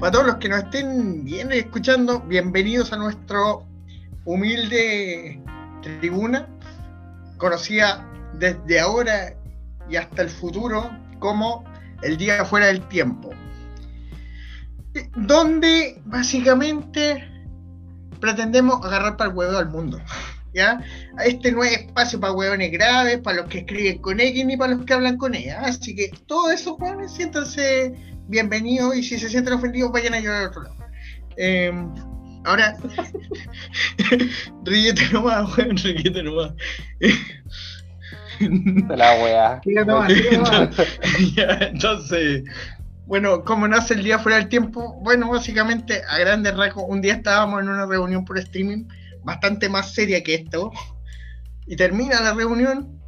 para todos los que nos estén bien escuchando, bienvenidos a nuestro humilde tribuna, conocida desde ahora y hasta el futuro como el día fuera del tiempo, donde básicamente pretendemos agarrar para el huevo al mundo. ¿Ya? Este no es espacio para huevones graves, para los que escriben con X ni para los que hablan con ella. Así que todos esos huevones siéntanse bienvenidos y si se sienten ofendidos vayan a llorar al otro lado. Eh, ahora, ríete nomás, weón, ríete nomás. La weá. entonces, bueno, ¿cómo nace el día fuera del tiempo? Bueno, básicamente, a grandes rasgos, un día estábamos en una reunión por streaming bastante más seria que esto, y termina la reunión,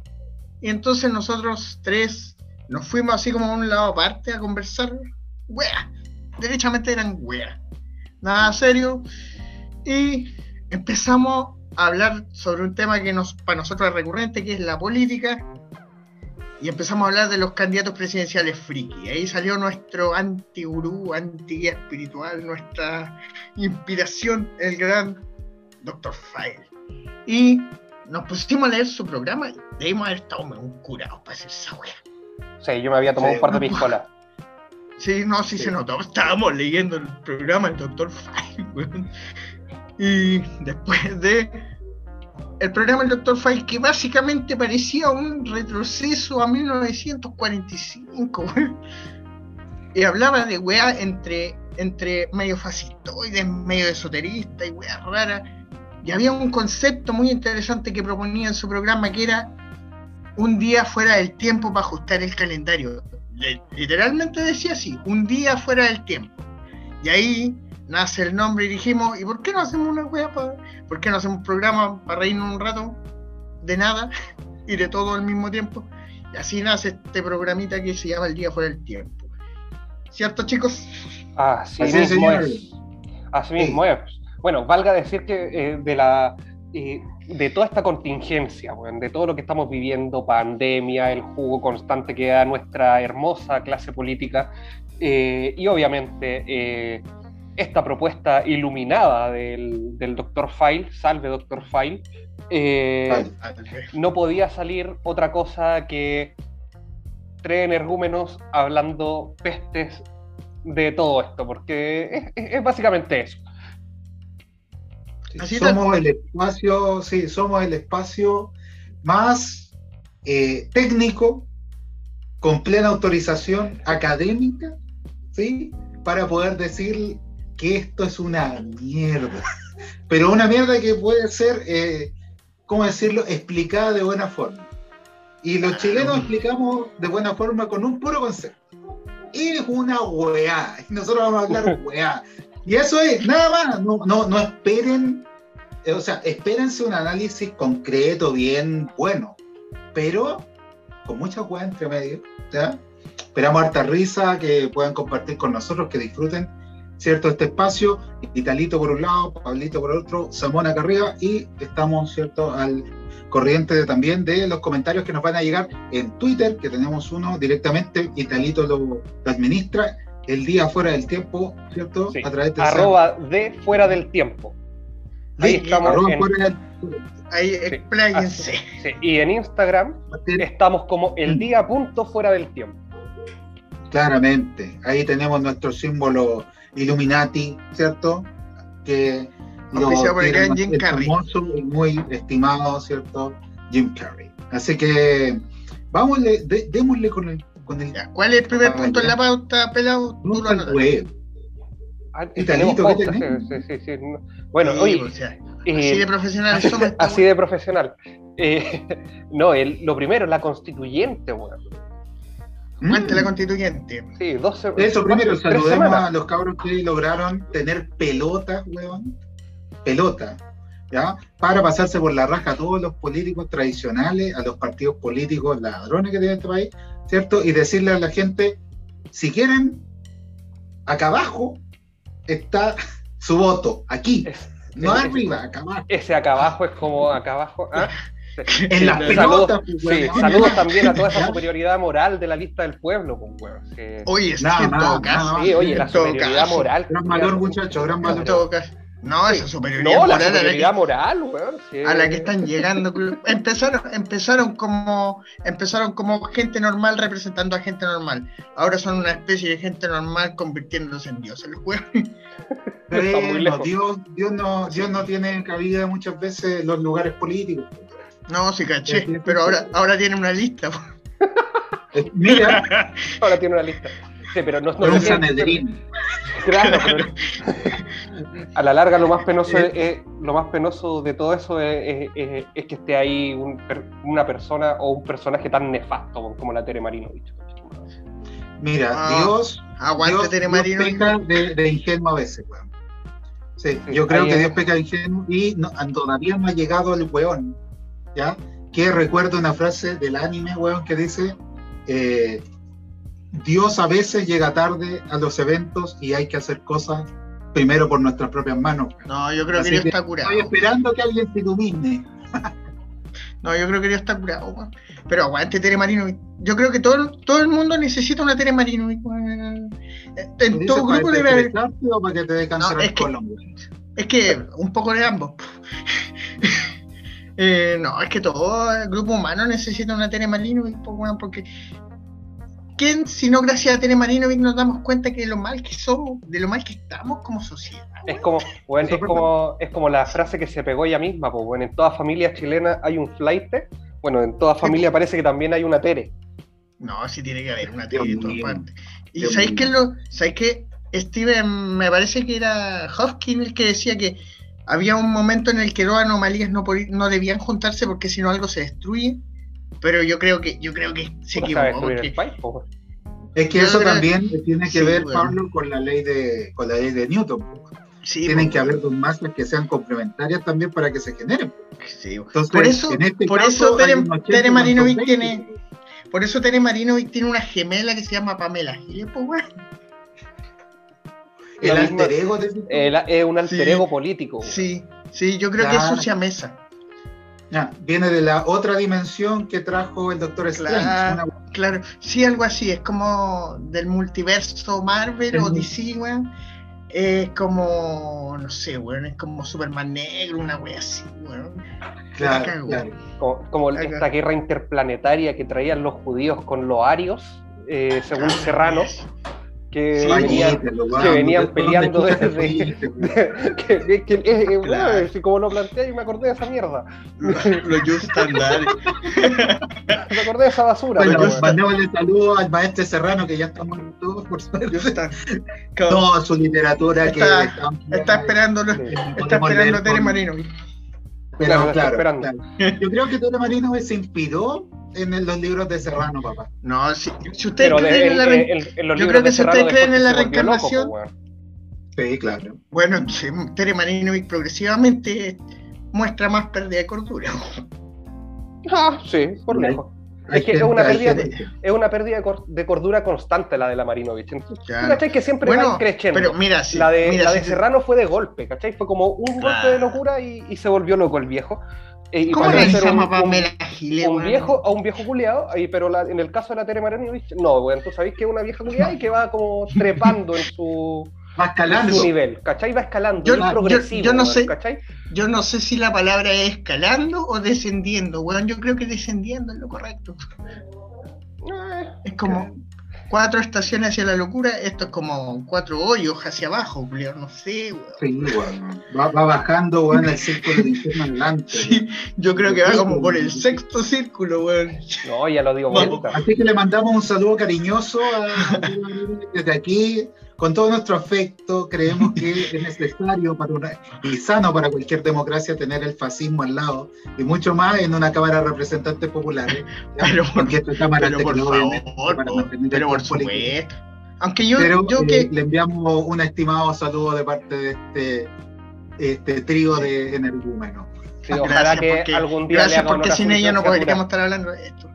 y entonces nosotros tres nos fuimos así como a un lado aparte a conversar, wea, derechamente eran wea, nada serio, y empezamos a hablar sobre un tema que nos, para nosotros es recurrente, que es la política, y empezamos a hablar de los candidatos presidenciales friki. Ahí salió nuestro anti-gurú, anti-guía espiritual, nuestra inspiración, el gran Dr. File. Y nos pusimos a leer su programa y debimos haber estado un curado para hacer esa wea. Sí, yo me había tomado un par de piscolas. Sí, no, sí, se notó. Estábamos leyendo el programa del Dr. File, Y después de el programa del Dr. File, que básicamente parecía un retroceso a 1945, Y hablaba de weá entre, entre medio fascistoides, medio esoterista y weá rara. Y había un concepto muy interesante que proponía en su programa que era un día fuera del tiempo para ajustar el calendario. Literalmente decía así, un día fuera del tiempo. Y ahí nace el nombre y dijimos, ¿y por qué no hacemos una wea por qué no hacemos un programa para reírnos un rato de nada y de todo al mismo tiempo? Y así nace este programita que se llama El Día Fuera del Tiempo. ¿Cierto, chicos? Así, mismo es. Así mismo es. Bueno, valga decir que eh, de la eh, de toda esta contingencia, de todo lo que estamos viviendo, pandemia, el jugo constante que da nuestra hermosa clase política, eh, y obviamente esta propuesta iluminada del, del Dr. File, salve Dr. File, eh, no podía salir otra cosa que tres energúmenos hablando pestes de todo esto, porque es, básicamente eso. Somos el espacio, sí, somos el espacio más eh, técnico, con plena autorización académica, ¿sí? para poder decir que esto es una mierda. Pero una mierda que puede ser, eh, ¿cómo decirlo?, explicada de buena forma. Y los chilenos explicamos de buena forma con un puro concepto. Es una weá. Y nosotros vamos a hablar weá. Y eso es, nada más. No, no, no esperen, eh, o sea, espérense un análisis concreto, bien bueno. Pero con mucha weá entre medio. ¿ya? Esperamos harta risa, que puedan compartir con nosotros, que disfruten ¿cierto? Este espacio, Italito por un lado, Pablito por otro, Samón acá arriba y estamos, ¿cierto? Al corriente también de los comentarios que nos van a llegar en Twitter, que tenemos uno directamente, Italito lo, administra, el día fuera del tiempo, ¿cierto? A través de arroba de fuera del tiempo. Ahí estamos. ahí expláyense. Y en Instagram estamos como el día punto fuera del tiempo. Claramente, ahí tenemos nuestro símbolo Illuminati, ¿cierto? Que lo por Jim Carrey. y muy estimado, ¿cierto? Jim Carrey. Así que vamos, démosle con el, con el ¿Cuál es el primer punto en la pauta, pelado? Tú lo. Ah, Italito, ¿qué tenés? Sí, sí, sí, Bueno, oye, o sea, eh, así de profesional somos. así de profesional. Eh, no, el, lo primero, la constituyente, bueno. Ante la constituyente. Sí, 12 Eso primero, saludemos a los cabros que lograron tener pelota, weón. Pelota. ¿Ya? Para pasarse por la raja a todos los políticos tradicionales, a los partidos políticos ladrones que tiene este país, ¿cierto? Y decirle a la gente, si quieren, acá abajo está su voto, aquí. no arriba, acá abajo. Ese acá abajo es como acá abajo. ¿ah? En las Saludos, pelotas, pues, sí, saludos también a toda esa superioridad moral de la lista del pueblo, pues, weón. Sí. Oye, Nada en más, todo nada caso. Sí, oye, la en superioridad moral. Gran valor, muchachos, gran En valor. todo caso. No, esa superioridad No, la moral a la que- superioridad moral, weón. sí. a la que están llegando. Empezaron, empezaron como empezaron como gente normal representando a gente normal. Ahora son una especie de gente normal convirtiéndose en dioses. Bueno, lejos. Dios, Dios, no, Dios no tiene cabida muchas veces en los lugares políticos. No, sí caché, pero ahora, ahora tiene una lista. Mira, Ahora tiene una lista. Sí, pero no, no sé. Claro, pero a la larga lo más penoso es, es- lo más penoso de todo eso es, es- es- es que esté ahí un una persona o un personaje tan nefasto como la Tere Marinovich. Mira, Ah, Dios, Aguante Dios, Tere Dios peca de, de ingenuo a veces, weón. Sí, Sí, yo creo que es. Dios peca de ingenuo y no- todavía no ha llegado el weón, ¿ya? Que recuerdo una frase del anime, weón, que dice, eh, Dios a veces llega tarde a los eventos y hay que hacer cosas primero por nuestras propias manos. No, yo creo Así que Dios está curado. Estoy esperando que alguien se ilumine. No, yo creo que Dios está curado, weón. Pero aguante Tere Marino. Yo creo que todo, todo el mundo necesita una Tere Marino. weón. ¿Lo En todo grupo debe haber. o para que te dé No, es que-? Es que un poco de ambos. Eh, no, es que todo el grupo humano necesita una Tere weón, porque ¿quién, si no gracias a Tere Marinovic, nos damos cuenta que de lo mal que somos, de lo mal que estamos como sociedad? Es como, bueno, es como, es como la frase que se pegó ella misma, pues bueno, en toda familia chilena hay un flight, bueno, en toda familia parece que también hay una Tere. No, sí tiene que haber una Tere de todas partes. Y Dios ¿sabéis qué? Lo, ¿Sabéis qué? Steven, me parece que era Hopkins el que decía que había un momento en el que dos anomalías no, no debían juntarse porque si no algo se destruye. Pero yo creo que, yo creo que se ¿Cómo se va a equivocó. porque- país? po? Es que Yo eso también tiene que Sí, ver, bueno. Pablo, con la ley de, con la ley de Newton. po. Sí, Tienen que haber dos masas que sean complementarias también para que se generen. sí, Entonces, Por eso- en este por caso, eso Tere- un 80 Tere Marinovic tiene- 20. Por eso Tere Marinovic tiene una gemela que se llama Pamela Giles, pues, el alter ego de El- es un alter Sí. ego político. Sí, sí, yo creo que es sucia mesa. Ya, viene de la otra dimensión que trajo el Doctor Strange. Claro. una- Claro, sí, algo así, es como del multiverso Marvel o. DC, weón. Es como, no sé, weón, es como Superman negro, una wea así, weón. claro, cago. claro. Como, esta guerra interplanetaria que traían los judíos con los arios, eh, según Claro. Serrano, que Sí, venían, que venían ¿dónde peleando desde- weón? que, que- que- eh, eh, Claro. bueno, si como lo planteé y me acordé de esa mierda. Los just standard. Me acordé de esa basura. Bueno, bueno. mandémosle saludos al maestro Serrano, que ya estamos todos por suerte. Toda su literatura que Está- Está esperando, Sí. está esperando Tere Marinovic. Pero Claro, claro, esperando. claro. Yo creo que Tere Marino se inspiró en el- los libros de Serrano, papá. No, si, si ustedes creen en la re- en- en los yo creo que si ustedes creen en la loco, reencarnación-. Sí, claro. Bueno, sí, Tere Marinovic progresivamente muestra más pérdida de cordura. Ah, sí, por lejos. Es que es una pérdida gente- Es una pérdida de, cor- de cordura constante la de la Marinovich. Entonces, Claro. ¿Cachai? Que siempre Bueno, va creciendo. pero mira, si, la de, mira, la si de te- Serrano fue de golpe, ¿cachai? Fue como un golpe de locura y, y se volvió loco el viejo. Eh, ¿Cómo le de ser dice un, a un- Pamela Giles, un viejo a un viejo culiado, pero la- en el caso de la Tere Marinovich, no, weón. Tú sabés que es una vieja culiada y que va como trepando en su, Va escalando. su nivel, ¿cachai? Va escalando, Yo- es yo- progresivo, yo no sé. ¿cachai? Yo no sé si la palabra es escalando o descendiendo, weón. Yo creo que descendiendo es lo correcto. Eh, Es como cuatro estaciones hacia la locura, esto es como cuatro hoyos hacia abajo, Julio, no sé, weón. Sí, weón. Va, va bajando, weón, el círculo de infierno adelante. Sí, yo creo que va como por el sexto círculo, weón. No, ya lo digo vuelta. Así que le mandamos un saludo cariñoso a, desde aquí, con todo nuestro afecto. Creemos que es necesario para una, y sano para cualquier democracia tener el fascismo al lado, y mucho más en una Cámara de Representantes Populares. ¿ya? Pero, Porque esta Cámara pero por favor, para pero por supuesto. Aunque yo, Pero yo eh, que le enviamos un estimado saludo de parte de este, este trío de energúmenos. Sí, ojalá Gracias, que porque- algún día le gracias porque sin ella no podríamos estar hablando de esto.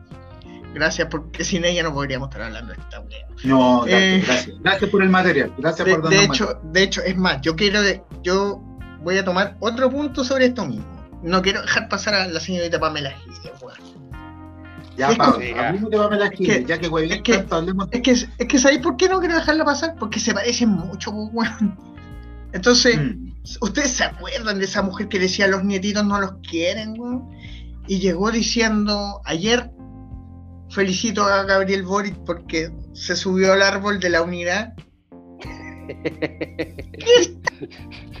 Gracias porque sin ella no podríamos estar hablando de esta wea. No, gracias, Eh, gracias. Gracias por el material. Gracias De, por de hecho, de hecho, es más, yo quiero, yo voy a tomar otro punto sobre esto mismo. no quiero dejar pasar a la señorita Pamela Giles, weón. Ya, Es Pablo, hablemos de Pamela es Giles, que- ya que güey, es que- hablemos de Es que, es que ¿sabéis por qué no quiero dejarla pasar? Porque se parecen mucho, weón. Entonces, Mm. ¿ustedes se acuerdan de esa mujer que decía los nietitos no los quieren, weón? Y llegó diciendo, ayer felicito a Gabriel Boric porque se subió al árbol de la unidad.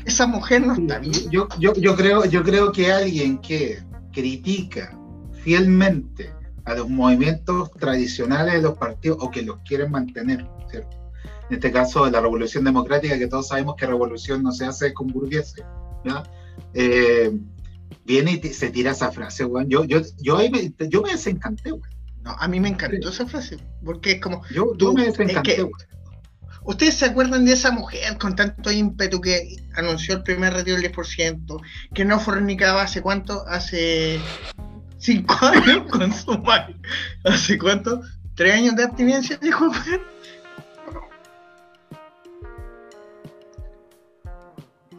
Esa mujer no está bien. Yo, creo, que alguien que critica fielmente a los movimientos tradicionales de los partidos o que los quieren mantener, ¿cierto? En este caso, de la revolución democrática, que todos sabemos que revolución no se hace con burgueses. Eh, viene y se tira esa frase. Yo, me, yo me desencanté, weón. No, a mí me encantó esa frase, porque es como, Yo, Tú, yo me es desencanté, que-. ¿Ustedes se acuerdan de esa mujer con tanto ímpetu que anunció el primer retiro del 10%, que no fornicaba hace cuánto? Hace cinco años con su madre. ¿Hace cuánto? ¿Tres años de abstinencia? Dijo.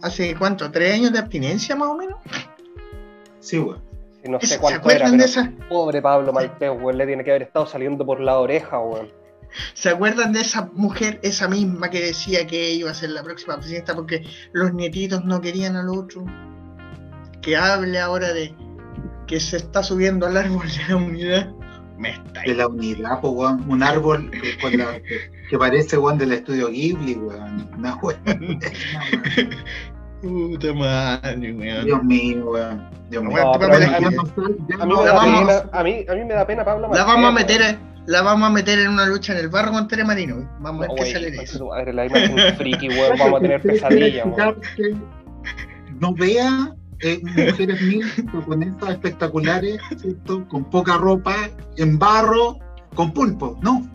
¿Hace cuánto? ¿Tres años de abstinencia más o menos? Sí, weón. No ¿Se sé cuánto acuerdan era, de esa? pobre Pablo Maltés, weón, le tiene que haber estado saliendo por la oreja, weón. ¿Se acuerdan de esa mujer, esa misma que decía que iba a ser la próxima presidenta porque los nietitos no querían al otro? Que hable ahora de que se está subiendo al árbol de la unidad. Me está De la unidad, po, weón. Un árbol que, con la- que- que parece, weón, del estudio Ghibli, weón. Una weón. Puta madre, weón. Dios mío, weón. Dios mío. No, pero a mí- Giles. A mí, me la da vamos- pena, a, mí, a mí me da pena Pablo La vamos a meter, la vamos a meter en una lucha en el barro con Tere Marino. Vamos a ver qué sale de eso. tu madre, la imagen friki, weón, vamos a tener pesadillas, weón. No vea eh, mujeres mil japonesas espectaculares, ¿cierto? Con poca ropa, en barro, con pulpo. No.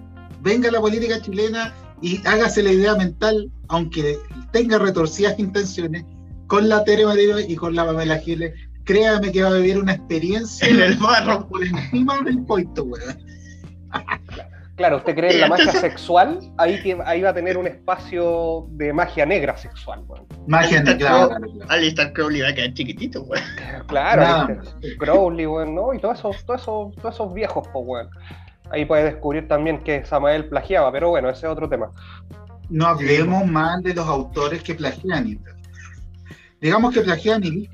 Venga la política chilena y hágase la idea mental, aunque tenga retorcidas intenciones, con la Tere Marino y con la Pamela Giles. Créame que va a vivir una experiencia En el barro. por encima del coito, weón. Claro, usted cree en la Sí, magia sexual, ahí, que- ahí va a tener un espacio de magia negra sexual, weón. Magia, Está claro, todo-. Alistair Crowley va a quedar chiquitito, weón. Claro, ¿viste? Crowley, weón, ¿no? Y todos esos, todos esos, todos esos viejos, pues, weón. Ahí puede descubrir también que Samael plagiaba, pero bueno, ese es otro tema. no hablemos mal de los autores que plagian. y tal. Digamos que plagian y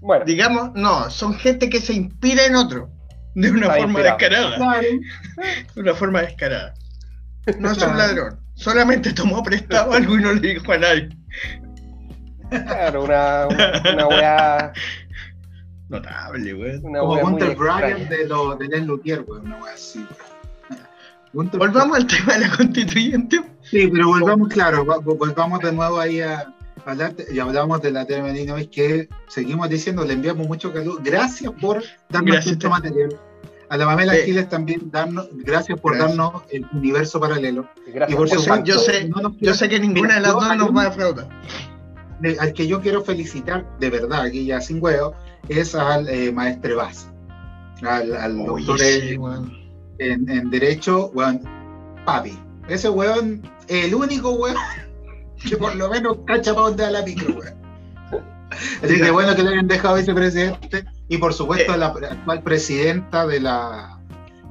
Bueno, Digamos, no, son gente que se inspira en otro. De una Está forma inspirado. descarada. claro, De una forma descarada. No es Claro. un ladrón. Solamente tomó prestado algo y no le dijo a nadie. claro, una, una weá. Notable, weón. Una como weá Gunter Bryan de, lo, de Len Luthier, weón, una wea así. Volvamos al tema de la constituyente. Sí, pero volvamos, claro, va- volvamos de nuevo ahí a hablar, de- y hablamos de la es que seguimos diciendo, le enviamos mucho calor. Gracias por darnos Gracias, mucho Ter. material. A la Pamela Sí. Giles también, darnos, gracias por Gracias. darnos el universo paralelo. Gracias Y por Yo sé- supuesto, yo sé- no nos Yo sé que ninguna de las dos nos va a defraudar. de- al que yo quiero felicitar, de verdad, aquí ya sin huevo, es al eh, maestre Vaz, al, al Oye, doctor sí, en, en- en Derecho, weón, papi. Ese weón, el único weón que por lo menos cacha para donde da la micro, weón. Así que bueno que le hayan dejado vicepresidente y por supuesto Eh. la actual presidenta de la,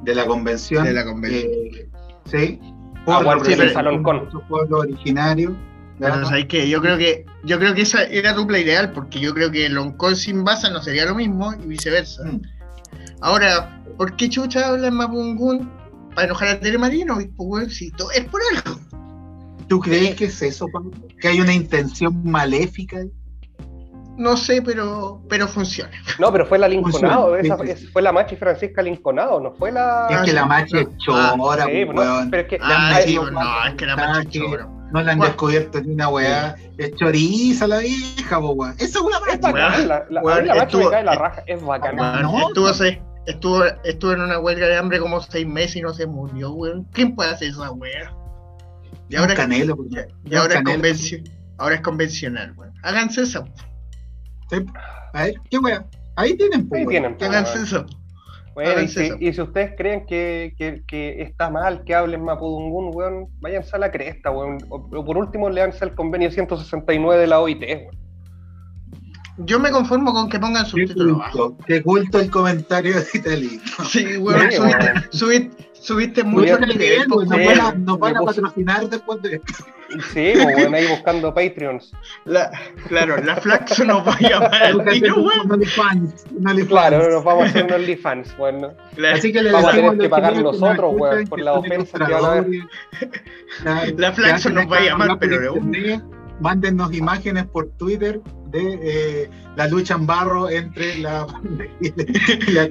de la convención. De la convención. eh, sí. Aguante ese saloncón. de su pueblo originario. Pero ¿sabes qué? Yo creo que yo creo que esa era dupla ideal, porque yo creo que Loncón sin Baza no sería lo mismo y viceversa. Mm. Ahora, ¿por qué chucha habla en Mapungún para enojar a Tere Marino? Y, pues, weón, si todo es por algo. ¿Tú crees que es eso, Pablo? ¿Que hay una intención maléfica? No sé, pero, pero funciona. No, pero fue la Linconado, esa, sí, sí, es- fue la Machi Francisca Linconado, no fue la. es que sí. la macha es chora, Sí, pues, no, pero es que Ah, sí, cuatro no, es que la macha es ataques, choro. No le han Bueno. descubierto ni una weá. Es choriza la vieja, po, weón. Esa weá es bacán, la, la, mí la Machi estuvo- me cae la raja, es bacana. Weón, Weón, no, estuvo, se- estuvo, estuvo en una huelga de hambre como seis meses y no se murió, weón. ¿Quién puede hacer esa wea? Y un ahora, canelo, y weón. ahora, es, Canelo. convenci- ahora es convencional, weón. Háganse eso. Sí. A ver, ¿qué weá? Ahí tienen, po, Ahí weón. tienen. Háganse weón. eso. Bueno, y, si, eso. y si ustedes creen que, que, que está mal que hablen Mapudungún, weón, váyanse a la cresta, weón. O, o por último, leanse el convenio 169 de la OIT, weón. yo me conformo con que pongan subtítulos bajos. Qué culto el comentario de Italy. Sí, weón, subiste, subiste, mucho nivel. Pues, nos, van a, nos van a patrocinar después de esto. Sí, pues bueno, ahí buscando Patreons. La, claro, la Flaxo nos va a llamar al tiro, weón. Claro, nos vamos a hacer un OnlyFans, bueno. Así que le vamos a tener que pagar nosotros, weón, por la ofensa que van a ver. La Flaxo nos va a llamar, pero de un mándennos imágenes por Twitter de eh, la lucha en barro entre la y la,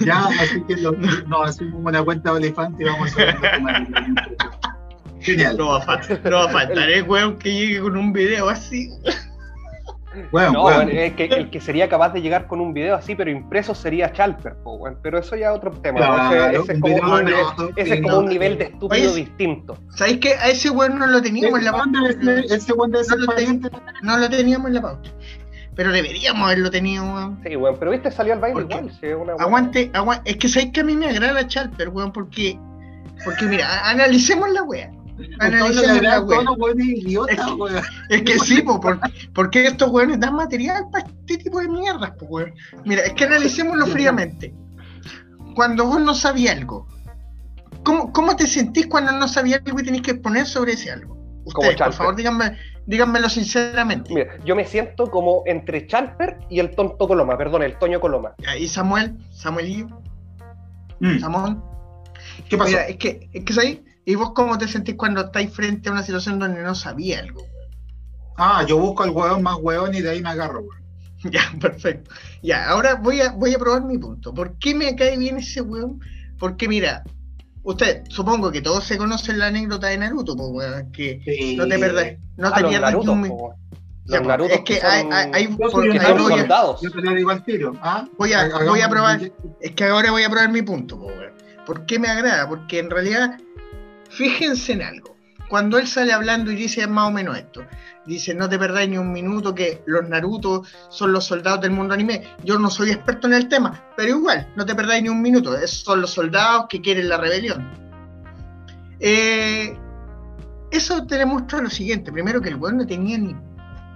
Ya, así que lo, nos hacemos una cuenta de elefante y vamos a ver. Genial. No va a faltar, no va a faltar, eh, weón, que llegue con un video así. Bueno, no, bueno. El, que, el, que, sería capaz de llegar con un video así, pero impreso sería Chalper, bueno, pero eso ya es otro tema. Claro, ese, es como, un, ese es como un nivel de estúpido distinto. ¿Sabéis que a ese weón no lo teníamos en la pauta? Ese, ese no, lo no lo teníamos en la pauta. Pero deberíamos haberlo tenido, weón. Sí, weón, pero viste salió al baile igual. Sí, una aguante, aguante, es que sabéis que a mí me agrada Chalper, weón, porque, porque mira, analicemos la weá es, que sí, porque estos weones dan material para este tipo de mierdas, Mira, es que analicémoslo fríamente. Cuando vos no sabías algo, ¿cómo, ¿cómo te sentís cuando no sabías algo y tenés que exponer sobre ese algo? Ustedes, por favor, díganme, díganmelo sinceramente. Mira, yo me siento como entre Chalper y el tonto Coloma, perdón, el Toño Coloma. ¿Y Samuel? ¿Samuelillo? Mm. ¿Samón? ¿Qué pasa? es que, es que ahí ¿Y vos cómo te sentís cuando estáis frente a una situación donde no sabía algo? Ah, yo busco al hueón más hueón y de ahí me agarro, weón. Ya, perfecto. Ya, ahora voy a, voy a probar mi punto. ¿Por qué me cae bien ese hueón? Porque mira, usted, supongo que todos se conocen la anécdota de Naruto, pues weón, que no te perdés, no ah, te pierdas ni un minuto. es que hay, hay, hay, soldados. Yo te lo digo al tiro. ¿ah? Voy a, voy a probar, es que ahora voy a probar mi punto, pues, weón. ¿Por qué me agrada? Porque en realidad fíjense en algo. Cuando él sale hablando y dice más o menos esto, dice, no te perdáis ni un minuto que los Naruto son los soldados del mundo anime. Yo no soy experto en el tema, pero igual, no te perdáis ni un minuto. son los soldados que quieren la rebelión. Eh, eso te demuestra lo siguiente. Primero que el weón no tenía ni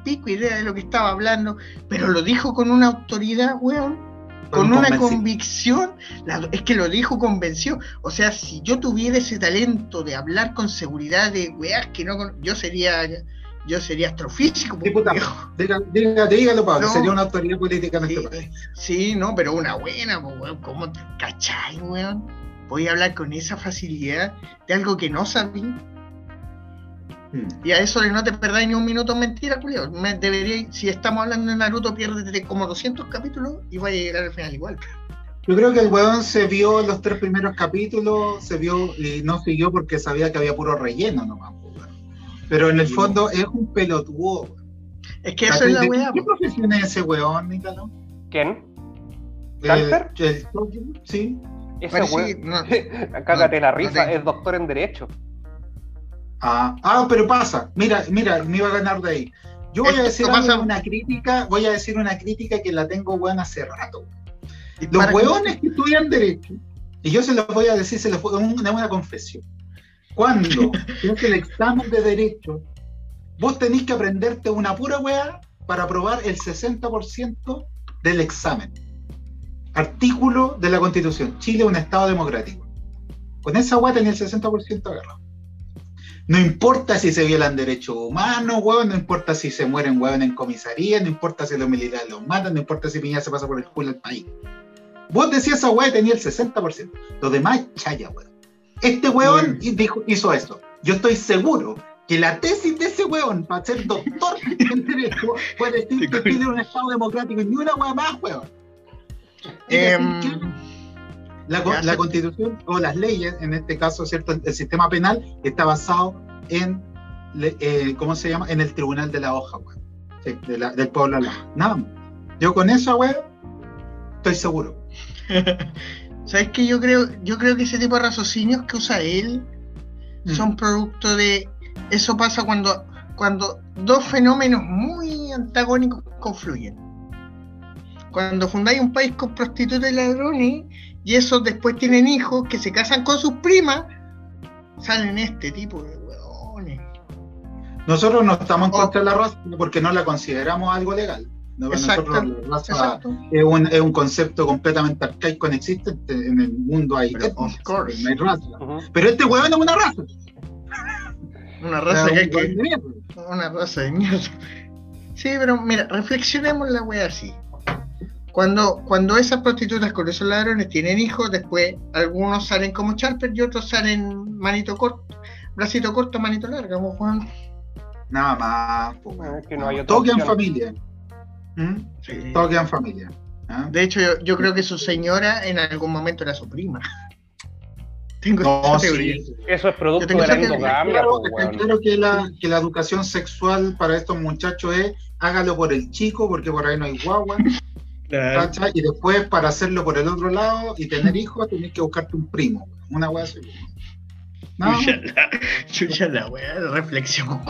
pico idea de lo que estaba hablando, pero lo dijo con una autoridad, weón, con una convicción, es que lo dijo, convenció. O sea, si yo tuviera ese talento de hablar con seguridad de weas que no, yo sería, yo sería astrofísico. Diputado, dígalo, Pablo, sería una autoridad política en este país. Sí, no, pero una buena, pues, weón, ¿cómo cachai, weón? Voy a hablar con esa facilidad de algo que no sabía y a eso no te perdáis ni un minuto mentira, Julio. debería, si estamos hablando de Naruto, piérdete como 200 capítulos y va a llegar al final igual. Yo creo que el weón se vio los tres primeros capítulos, se vio y no siguió porque sabía que había puro relleno nomás. Pero en el fondo es un pelotudo. Es que eso es la weá. ¿Qué profesión es ese weón, Nítalo? ¿Quién? ¿Cáncer? sí. Ese weón, cágate la risa, es doctor en Derecho. Ah, ah, pero pasa. Mira, mira, me iba a ganar de ahí. Yo voy a decir una crítica, voy a decir una crítica que la tengo buena hace rato. Los hueones que estudian derecho, y yo se los voy a decir, se los voy a una, una confesión. Cuando es el examen de derecho, vos tenés que aprenderte una pura hueá para aprobar el 60% del examen. Artículo de la Constitución. Chile es un Estado democrático. Con esa hueá tenía el 60% agarrado. No importa si se violan derechos humanos, huevón, no importa si se mueren huevón en comisaría, no importa si los militares los matan, no importa si Piñera se pasa por el culo del país. Vos decías esa hueá tenía el 60%. Lo demás chaya, huevón. Este huevón hizo esto. Yo estoy seguro que la tesis de ese huevón para ser doctor en derecho puede decir que pide un Estado democrático y ni una hueá más, huevón. Em, la, constitución o las leyes, en este caso, ¿cierto? El, sistema penal está basado en, eh, ¿cómo se llama? En el tribunal de la hoja, del pueblo. Nada Yo con eso, güey, estoy seguro. ¿Sabes qué? Yo creo, yo creo que ese tipo de raciocinios que usa él mm. son producto de. Eso pasa cuando, cuando dos fenómenos muy antagónicos confluyen. Cuando fundáis un país con prostitutas y ladrones y esos después tienen hijos que se casan con sus primas, salen este tipo de hueones. Nosotros no estamos en contra de la raza porque no la consideramos algo legal. ¿no? nosotros la raza es un, es un, concepto completamente arcaico, inexistente. En el mundo hay Pero, of course. no hay raza. Pero este hueón es una raza. Una raza que hay que. Una raza de mierda. Sí, pero mira, reflexionemos la wea así. Cuando, cuando esas prostitutas con esos ladrones tienen hijos, después algunos salen como Charper y otros salen manito corto, bracito corto, manito largo, como Juan. Nada más. Pues, es que no hay Todo queda en familia. ¿Mm? Sí. Todo queda en familia. ¿ah? De hecho, yo, yo, creo que su señora en algún momento era su prima. Tengo no, teoría. Sí. Eso es producto de la endogamia. Claro, claro que, la, que la educación sexual para estos muchachos es hágalo por el chico, porque por ahí no hay guagua. Claro. Y después, para hacerlo por el otro lado y tener hijos, tenés que buscarte un primo. Una wea así. ¿No? Chucha la, la wea, reflexión,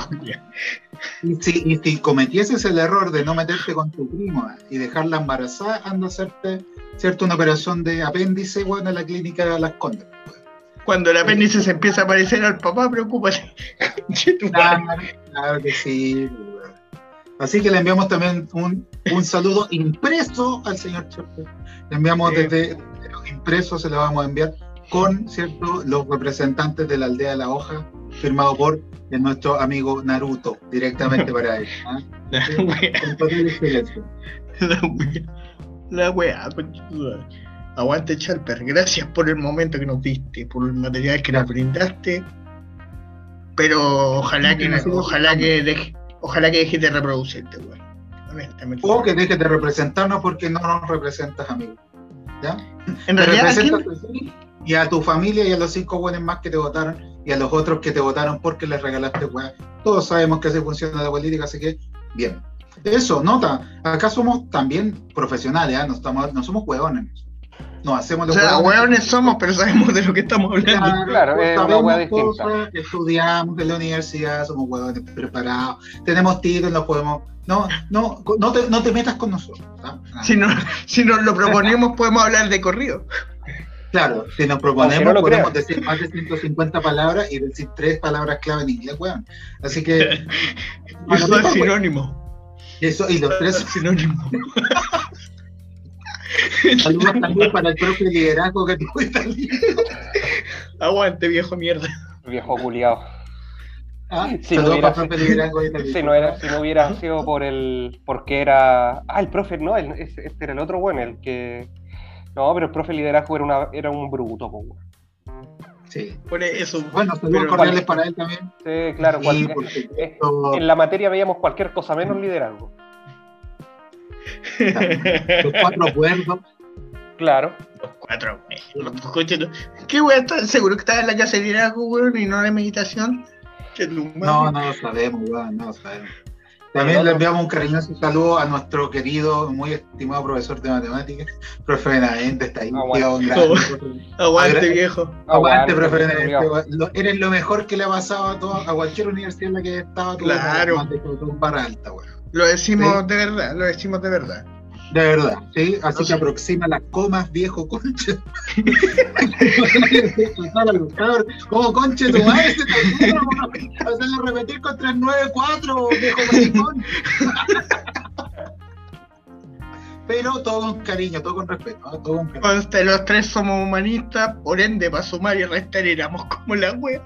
y si, y si cometieses el error de no meterte con tu primo y dejarla embarazada, anda a hacerte ¿cierto? una operación de apéndice bueno, en la clínica de Las Condes. Cuando el apéndice se empieza a parecer al papá, preocúpate. claro, claro que sí. Así que le enviamos también un, un saludo impreso al señor Chopper. Le enviamos desde los impresos, se lo vamos a enviar con cierto los representantes de la aldea de la hoja, firmado por nuestro amigo Naruto, directamente para él. ¿ah? La wea, Aguante Charper, gracias por el momento que nos diste, por el material que nos brindaste. Pero ojalá que ojalá que deje, ojalá que dejes de reproducirte, weón. Honestamente. O que dejes de representarnos porque no nos representas, amigo. ¿Ya? En realidad, y a tu familia y a los cinco buenos más que te votaron y a los otros que te votaron porque les regalaste weá. Todos sabemos que así funciona la política, así que bien. Eso, nota, acá somos también profesionales, ¿eh? no, estamos, no somos hueones. No hacemos los o sea, hueones somos, pero sabemos de lo que estamos hablando. Claro, sabemos cosas, estudiamos en la universidad, somos hueones preparados, tenemos títulos, nos podemos. No, no, no te, no te metas con nosotros. Si, no, si nos lo proponemos, podemos hablar de corrido. Claro, si nos proponemos, podemos decir más de 150 palabras y decir tres palabras clave en inglés, weón. Así que. Eso es sinónimo. Eso, y los tres son sinónimos. Saludos también para el propio liderazgo que tuvo Aguante, viejo mierda. Viejo culiao. Ah, si, no hubiera, si, no era, si no hubiera sido por el. porque era. Ah, el profe, no, este era el otro bueno, el que no, pero el profe liderazgo era, una, era un bruto, pues, Sí. Por eso. Bueno, saludos cordiales para él también. Sí, claro. Eh, en la materia veíamos cualquier cosa menos liderazgo. Los cuatro acuerdos. Claro. Los cuatro ¿Qué voy a estar seguro que estaba en la liderazgo, weón, y no de meditación? No, no lo sabemos, weón, no lo sabemos. También le enviamos un cariñoso saludo a nuestro querido, muy estimado profesor de matemáticas, profe Benavente, está ahí. Aguante, viejo. Aguante, profe Benavente. Eres lo mejor que le ha pasado a, todo, a cualquier universidad en la que he estado. Claro. Para alta, Lo decimos de verdad, lo decimos de verdad. De verdad, ¿sí? Así que aproxima las comas, viejo conche. ¿Cómo conche tu madre? Hacerle repetir con 394, viejo maricón. Pero todo con cariño, todo con respeto. ¿no? Todo con cariño. los tres somos humanistas, por ende, para sumar y restar éramos como la wea.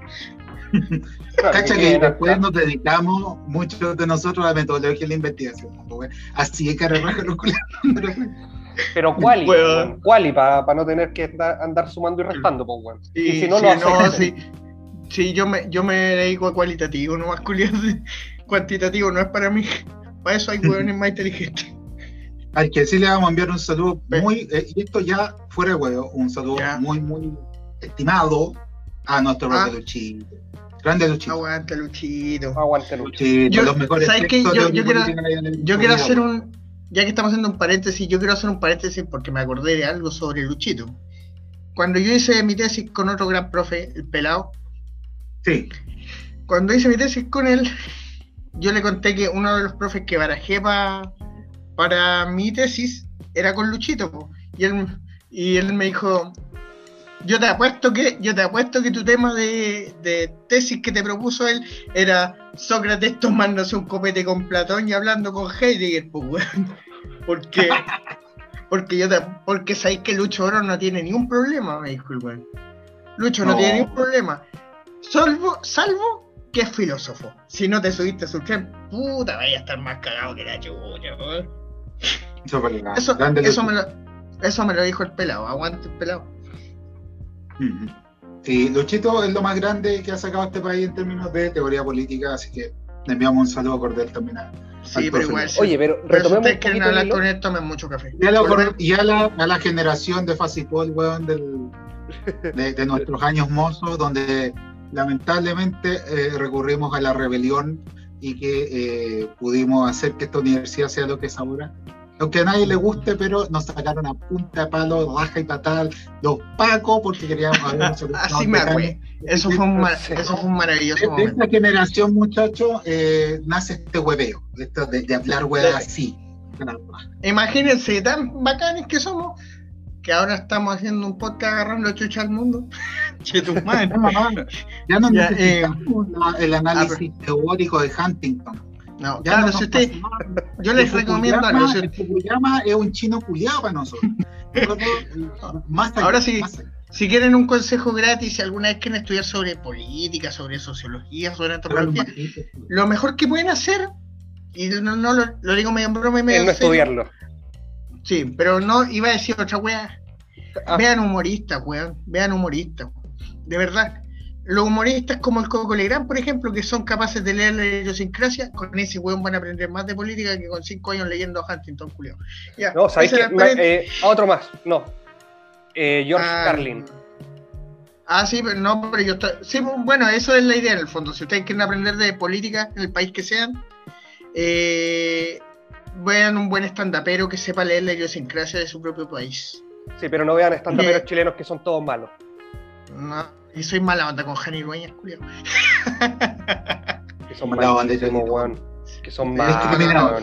Cacha que después nos dedicamos, muchos de nosotros, a la metodología de la investigación. Así es que Pero cuál ¿cuál para no tener que andar sumando y restando, pues, bueno. y si no, lo no, sí, sí, yo me, yo me dedico a cualitativo, no más cuantitativo, no es para mí. Para eso hay hueones más inteligentes. Al que sí le vamos a enviar un saludo muy, eh, y esto ya fuera de huevo, un saludo muy, muy estimado a nuestro ah. Luchito. Grande Luchito. Aguante Luchito. Aguante Luchito. Yo, los mejores ¿sabes qué? Yo, yo, quiero, yo quiero hacer un. Ya que estamos haciendo un paréntesis, yo quiero hacer un paréntesis porque me acordé de algo sobre Luchito. Cuando yo hice mi tesis con otro gran profe, el pelado. Sí. Cuando hice mi tesis con él, yo le conté que uno de los profes que barajé para mi tesis era con Luchito. Y él, y él me dijo, yo te apuesto que, yo te apuesto que tu tema de, tesis que te propuso él era Sócrates tomándose un copete con Platón y hablando con Heidegger, pues Porque, porque yo porque sabéis que Lucho Oro no tiene ningún problema, me dijo el weón. Lucho no, tiene ningún problema. Salvo, salvo que es filósofo. Si no te subiste a su tren, puta, vaya a estar más cagado que la chucha, weón. Eso, eso, me lo, eso me lo dijo el pelado, aguante el pelado. Sí, Luchito es lo más grande que ha sacado este país en términos de teoría política, así que le enviamos un saludo cordial también a, Sí, pero igual. Oye, pero retomemos. Si quieren hablar con esto, tomen mucho café. Y a la, a la, generación de Facipol, weón, del, de, nuestros años mozos, donde lamentablemente eh, recurrimos a la rebelión y que eh, pudimos hacer que esta universidad sea lo que es ahora aunque a nadie le guste, pero nos sacaron a punta de palo, raja y patal, los pacos, porque queríamos Así me acuerdo. Eso fue un, eso fue un maravilloso de, esta generación, muchachos, eh, nace este hueveo, de, de, hablar huevas así. Imagínense, tan bacanes que somos, que ahora estamos haciendo un podcast agarrando chucha al mundo. che, tu madre. ya no necesitamos eh, el análisis ah, teórico de Huntington no, claro, si usted, yo les recomiendo algo. Si este programa es un chino culiado para nosotros. Ahora sí, si quieren un consejo gratis, si alguna vez quieren estudiar sobre política, sobre sociología, sobre antropología, lo mejor que pueden hacer, y no, lo, digo medio en broma y medio. Es no estudiarlo. Sí, pero no iba a decir otra wea. Ah. Vean humoristas, weón. Vean humoristas. De verdad los humoristas como el Coco Legrand, por ejemplo, que son capaces de leer la idiosincrasia, con ese weón van a aprender más de política que con cinco años leyendo a Huntington, Julio. no, ¿sabéis que? Eh, otro más, no. Eh, George ah, Carlin. Ah, sí, pero no, pero yo estoy... Sí, bueno, eso es la idea en el fondo. Si ustedes quieren aprender de política en el país que sean, eh, vean un buen stand-upero que sepa leer la idiosincrasia de su propio país. Sí, pero no vean stand-uperos chilenos que son todos malos. No, y soy mala onda con Jani Dueñas, Julio. que son malísimos, weón. Que son malos.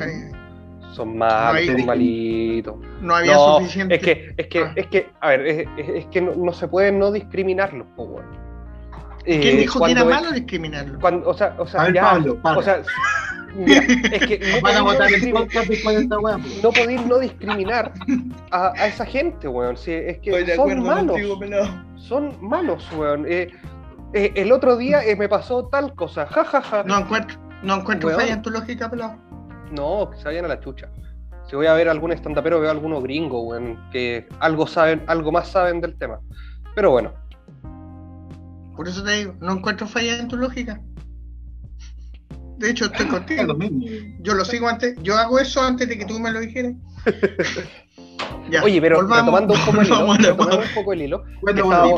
Son malos, son malitos. No había suficiente. Es que, es que, ah. es que, a ver, es, es, que no, se puede no discriminarlos, po, weón. ¿Quién eh, dijo que era malo discriminarlo? Cuando, o sea, o sea, ya, Pablo, Pablo. o sea, mira, es que no van a votar el podcast después de esta weá. No podéis no discriminar a, a, esa gente, weón. Sí, es que son malos. son malos, weón. Eh, eh, el otro día eh, me pasó tal cosa, jajaja. Ja, ja. No encuentro, no encuentro falla en tu lógica, pelado. No, que se vayan a la chucha. Si voy a ver algún estandapero, veo alguno gringo, weón, que algo saben, algo más saben del tema. Pero bueno. Por eso te digo, no encuentro falla en tu lógica. De hecho, estoy contigo. Yo lo sigo antes, yo hago eso antes de que tú me lo dijeras. Oye, pero retomando un poco el hilo, retomando un poco el hilo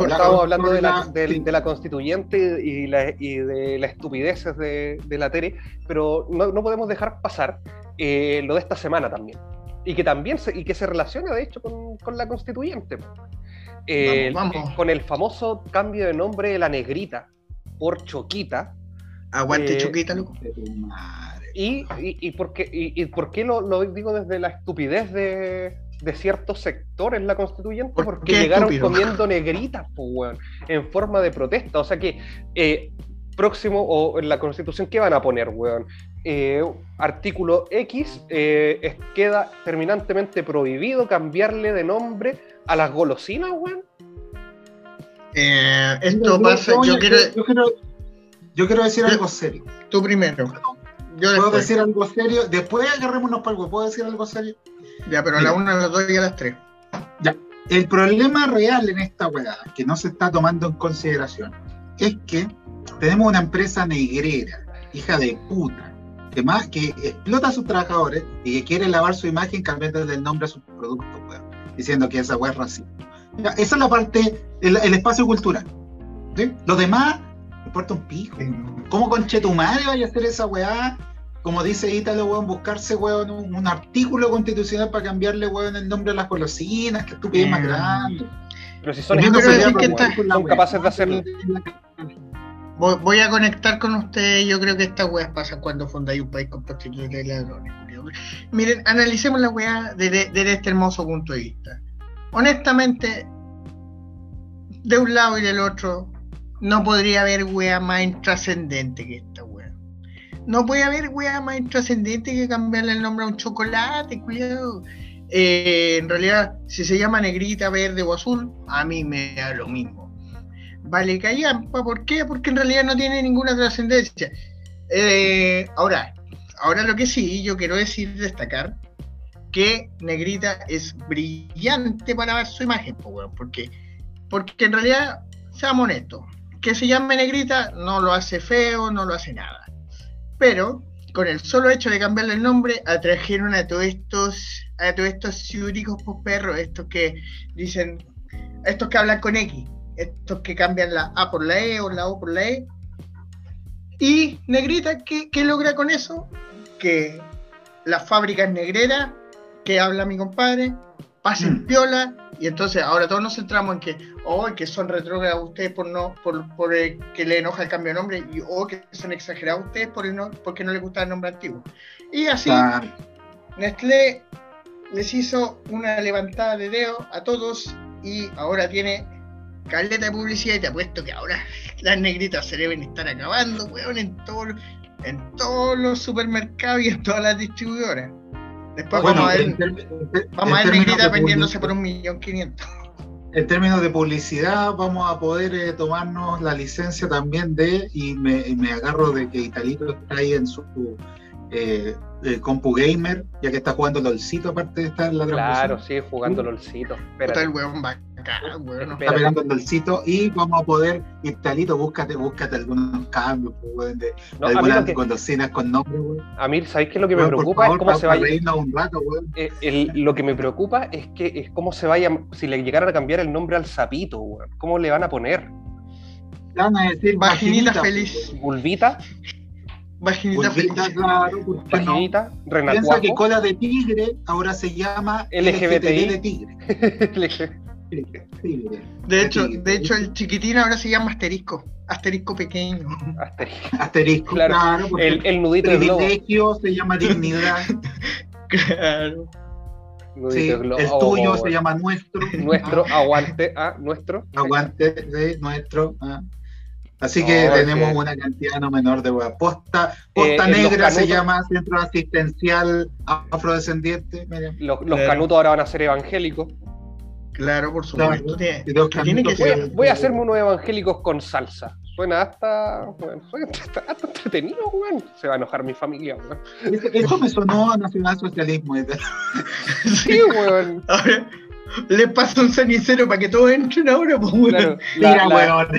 estábamos, hablando de la, de, la, constituyente y, la, y de las estupideces de, de la Tere, pero no, no podemos dejar pasar eh, lo de esta semana también. Y que también se, y que se relaciona, de hecho, con, con la constituyente. Eh, con el famoso cambio de nombre de la negrita por Choquita. Aguante eh, Choquita, loco. Y, y, y, por qué, y, por qué lo, lo, digo desde la estupidez de, de ciertos sectores la constituyente? porque llegaron comiendo negritas, pues, en forma de protesta. O sea que eh, próximo o en la constitución, ¿qué van a poner, weón? artículo X queda terminantemente prohibido cambiarle de nombre a las golosinas, weón? Eh, esto pasa, yo, quiero, yo, quiero, decir algo serio. Tú primero. ¿Puedo decir algo serio? Después agarrémonos para algo. ¿Puedo decir algo serio? Ya, pero a la una, a las dos y a las tres. Ya. El problema real en esta weá, que no se está tomando en consideración, es que tenemos una empresa negrera, hija de puta, que más que explota a sus trabajadores y que quiere lavar su imagen cambiando el nombre a sus productos, weón diciendo que esa weá es racista. esa es la parte, el, espacio cultural. ¿sí? Lo demás, importa un pico. ¿Cómo con Chetumare vaya a hacer esa weá? Como dice Ítalo, weón, buscarse, weón, un, artículo constitucional para cambiarle, weón, el nombre a las golosinas, que estupidez más grande. Pero si son, capaces de hacerlo. Voy, a conectar con ustedes. Yo creo que estas weas pasan cuando fundáis un país con prostitutas y ladrones. Miren, analicemos la weá desde, este hermoso punto de vista. Honestamente, de un lado y del otro, no podría haber weá más intrascendente que esta weá. no puede haber wea más trascendente que cambiarle el nombre a un chocolate, cuidado. Eh, en realidad, si se llama negrita, verde o azul, a mí me da lo mismo. Vale callampa, ¿por qué? Porque en realidad no tiene ninguna trascendencia. Eh, ahora, ahora lo que sí, yo quiero decir, destacar, que Negrita es brillante para su imagen, porque, porque en realidad, seamos honestos, que se llame Negrita no lo hace feo, no lo hace nada. Pero con el solo hecho de cambiarle el nombre, atrajeron a todos estos, a todos estos ciúricos por perros, estos que dicen, estos que hablan con X, estos que cambian la A por la E o la O por la E. Y Negrita, ¿qué, qué logra con eso? Que las fábricas negreras que habla mi compadre, pasen mm. piola, y entonces ahora todos nos centramos en que, oh, que son retrógrados ustedes por no, por, por que le enoja el cambio de nombre, y oh, que son exagerados ustedes por no, porque no les gusta el nombre antiguo. Y así, Nestlé les hizo una levantada de dedo a todos, y ahora tiene caleta de publicidad, y te apuesto que ahora las negritas se deben estar acabando, weón, en, todo, en todos los supermercados y en todas las distribuidoras. Después vamos a ver, vamos a ver vendiéndose por un millón quinientos. En términos de publicidad, vamos a poder eh, tomarnos la licencia también de, y me, me, agarro de que Italito está ahí en su eh, eh, compu gamer, ya que está jugando LOLcito aparte de estar en la Claro, sí, jugando LOLcito. Está el weón Está pegando el dolcito y vamos a poder, Instalito, búscate, búscate algunos cambios, pues, de, no, algunas que, con nombre, A mí, ¿sabéis qué? Lo que me preocupa es cómo se vaya. Eh, lo que me preocupa es que es cómo se vaya, si le llegaran a cambiar el nombre al sapito, ¿cómo le van a poner? Van a decir vaginita, feliz. Bulbita. Vaginita, feliz. claro. Vaginita, no. Piensa que cola de tigre ahora se llama LGBTI. de tigre. De hecho, de hecho, el chiquitín ahora se llama asterisco. Asterisco pequeño. Asterisco, asterisco claro. el, el, nudito de privilegio se llama dignidad. claro. Sí, el tuyo se llama nuestro. Nuestro, ah. aguante, ah, nuestro. Aguante, sí, nuestro. Ah. Así que tenemos una cantidad no menor de weas. Posta, posta eh, negra se llama Centro Asistencial Afrodescendiente. Los, los canutos ahora van a ser evangélicos. Claro, por supuesto. voy, a hacerme unos evangélicos con salsa. Suena hasta, bueno, hasta, entretenido, weón. Se va a enojar mi familia, weón. Eso me sonó a nacionalsocialismo. sí, weón. Ahora, le paso un cenicero para que todos entren ahora, pues, weón. Mira, weón.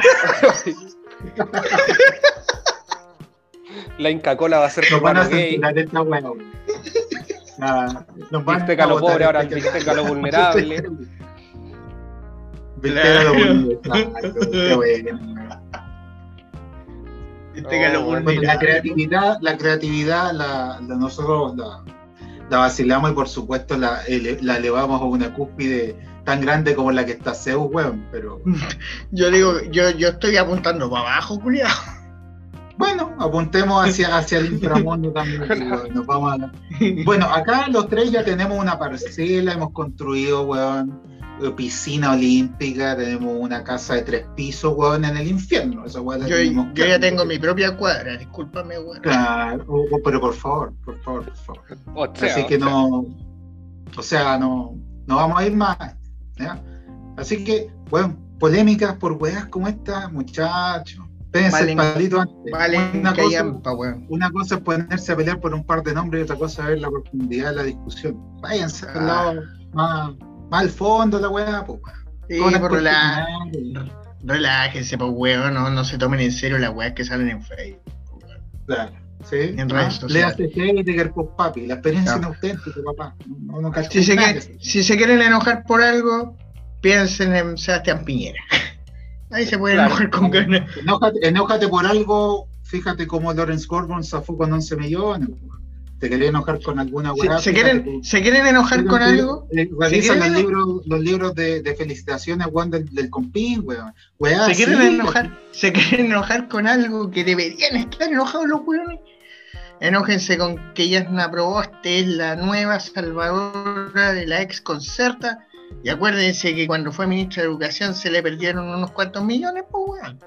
La Inca Cola va a ser Nos van a censurar esta weón. Ah, nos van a lo pobre, ahora viste lo vulnerable. Claro. la creatividad, la creatividad, la, nosotros la, vacilamos y por supuesto la, elevamos a una cúspide tan grande como la que está Zeus, weón, pero... Yo digo, yo, yo estoy apuntando para abajo, culiado. Bueno, apuntemos hacia, hacia el inframundo también. Nos vamos Bueno, acá los tres ya tenemos una parcela, hemos construido, weón piscina olímpica, tenemos una casa de tres pisos, weón, en el infierno. yo, ya tengo mi propia cuadra, discúlpame, weón. Claro, pero por favor, por favor, por favor. Así que no, o sea, no, no vamos a ir más. Así que, bueno, polémicas por weas como esta, muchachos. Pénse el palito antes. una, cosa, una cosa es ponerse a pelear por un par de nombres y otra cosa es ver la profundidad de la discusión. Váyanse al lado más más al fondo la weá, pues. Sí, por la... Relájense, pues weón, no, no se tomen en serio las weas que salen en Facebook. Claro. Sí, en redes sociales. Le hace Heidegger, pues papi, la experiencia no. inauténtica, papá. No, no si, se quieren, si se quieren enojar por algo, piensen en Sebastián Piñera. Ahí se pueden enojar con ganas. Enójate, enójate, por algo, fíjate cómo Lawrence Gordon zafó con 11 millones te querés enojar con alguna weá. ¿Se, quieren, ¿Se quieren enojar con algo? Eh, revisan los libros, los libros de, de felicitaciones weón, del, del compín, weón. ¿Se, quieren enojar, ¿Se quieren enojar con algo que deberían estar enojados los weones? Enójense con que Yasna Proboste es la nueva salvadora de la ex concerta. Y acuérdense que cuando fue ministra de Educación se le perdieron unos cuantos millones, pues weón.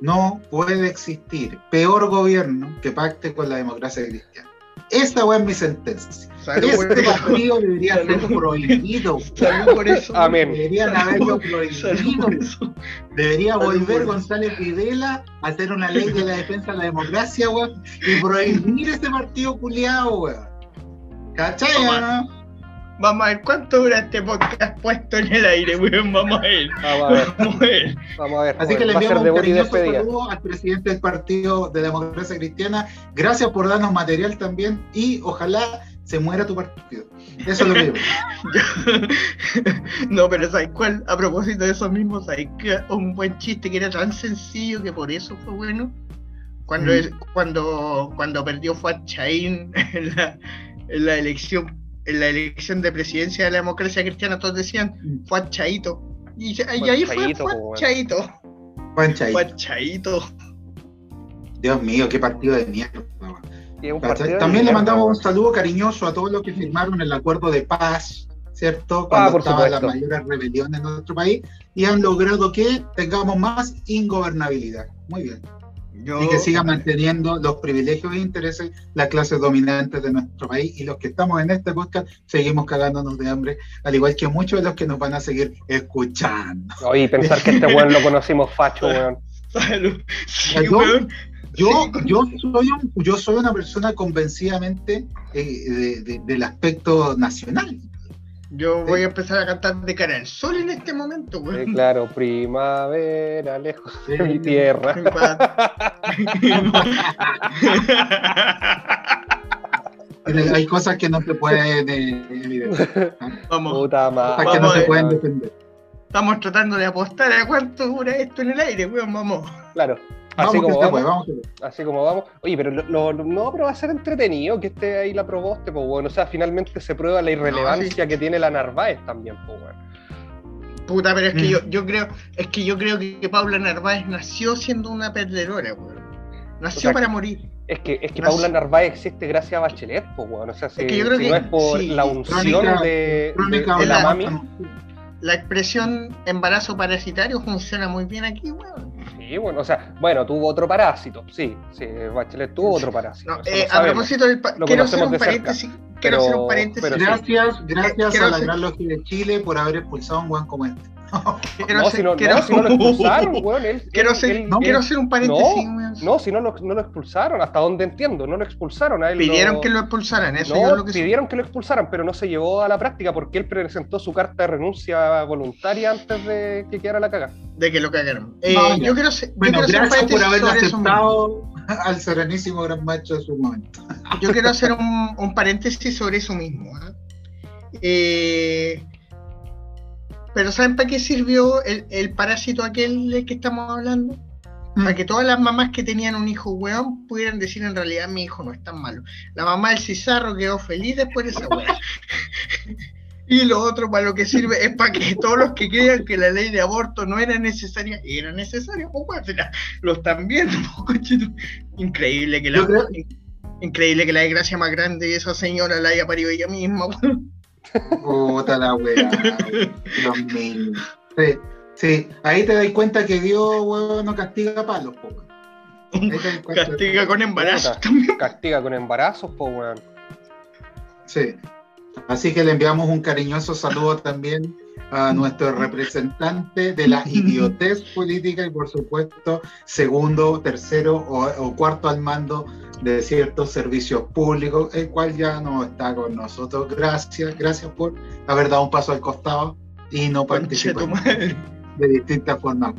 no puede existir peor gobierno que pacte con la democracia cristiana. Esta es mi sentencia. este partido debería ser prohibido. por eso. Amén. Deberían haberlo prohibido. Debería volver González Videla a hacer una ley de la defensa de la democracia, weón, y prohibir este partido culiado, weón. ¿Cachai, Vamos a ver cuánto dura este podcast puesto en el aire, weón. Vamos a ver. Vamos a ver. Vamos a ver. Así que le enviamos un cariñoso saludo al presidente del Partido de Democracia Cristiana. Gracias por darnos material también y ojalá se muera tu partido. Eso es lo mismo. no, pero ¿sabes cuál? A propósito de eso mismo, ¿sabes que un buen chiste que era tan sencillo que por eso fue bueno? Cuando, mm. cuando, cuando perdió Fuad Chaín en la, en la elección en la elección de presidencia de la democracia cristiana todos decían mm. Juan Chaito. Y, ahí fue Juan Chaito. Juan Chaito. Dios mío, qué partido de mierda. También le mandamos un saludo cariñoso a todos los que firmaron el acuerdo de paz, ¿cierto? Ah, Cuando estaba la mayor rebelión en nuestro país y han logrado que tengamos más ingobernabilidad. Muy bien y que siga manteniendo los privilegios e intereses las clases dominantes de nuestro país y los que estamos en este podcast seguimos cagándonos de hambre, al igual que muchos de los que nos van a seguir escuchando. Oye, pensar que este weón lo conocimos facho, weón. yo, yo, soy yo soy una persona convencidamente eh, del aspecto nacional. Yo voy a empezar a cantar de cara al sol en este momento, güey. claro, primavera, lejos de mi tierra. Hay cosas que no se pueden eh, Vamos. Puta madre. que no se pueden defender. Estamos tratando de apostar a cuánto dura esto en el aire, weón, vamos. Claro. Así como vamos, así como vamos. Oye, pero lo, no, pero va a ser entretenido que esté ahí la proboste, pues bueno. O sea, finalmente se prueba la irrelevancia que tiene la Narváez también, pues bueno. Puta, pero es que mm. yo, yo creo, es que yo creo que Paula Narváez nació siendo una perdedora, weón. Nació para morir. Es que, es que Paula Narváez existe gracias a Bachelet, pues bueno. O sea, si, que no es por la unción de, de, la mami la expresión embarazo parasitario funciona muy bien aquí, weón. Sí, bueno, o sea, bueno, tuvo otro parásito, sí, sí, Bachelet tuvo otro parásito. Eh, a propósito del quiero hacer un paréntesis. quiero hacer un paréntesis. gracias, gracias a la Gran Logia de Chile por haber expulsado a un weón como este. no, si no, quiero, si no lo expulsaron, weón. quiero, hacer, quiero hacer un paréntesis. No, si no lo, no lo expulsaron, hasta donde entiendo, no lo expulsaron. A él pidieron que lo expulsaran, eso no, lo que pidieron que lo expulsaran, pero no se llevó a la práctica porque él presentó su carta de renuncia voluntaria antes de que quedara la caga. De que lo cagaron. Eh, yo quiero ser, bueno, gracias por haber aceptado al serenísimo gran macho de su momento. Yo quiero hacer un, un paréntesis sobre eso mismo. ¿eh? eh pero ¿saben para qué sirvió el, parásito aquel del que estamos hablando? Para que todas las mamás que tenían un hijo weón pudieran decir en realidad mi hijo no es tan malo. La mamá del Cizarro quedó feliz después de esa weá. y lo otro para lo que sirve es para que todos los que crean que la ley de aborto no era necesaria, era necesaria, pues lo están viendo, increíble que la increíble que la desgracia más grande de esa señora la haya parido ella misma, weón. Puta la weá. Los mil. Sí, sí, ahí te das cuenta que Dios, weón, no castiga palos, po, Castiga con embarazos también. Castiga con embarazos, po, weón. Sí. Así que le enviamos un cariñoso saludo también a nuestro representante de la idiotez política y por supuesto segundo, tercero o cuarto al mando de ciertos servicios públicos, el cual ya no está con nosotros. Gracias, gracias por haber dado un paso al costado y no participar de distintas formas.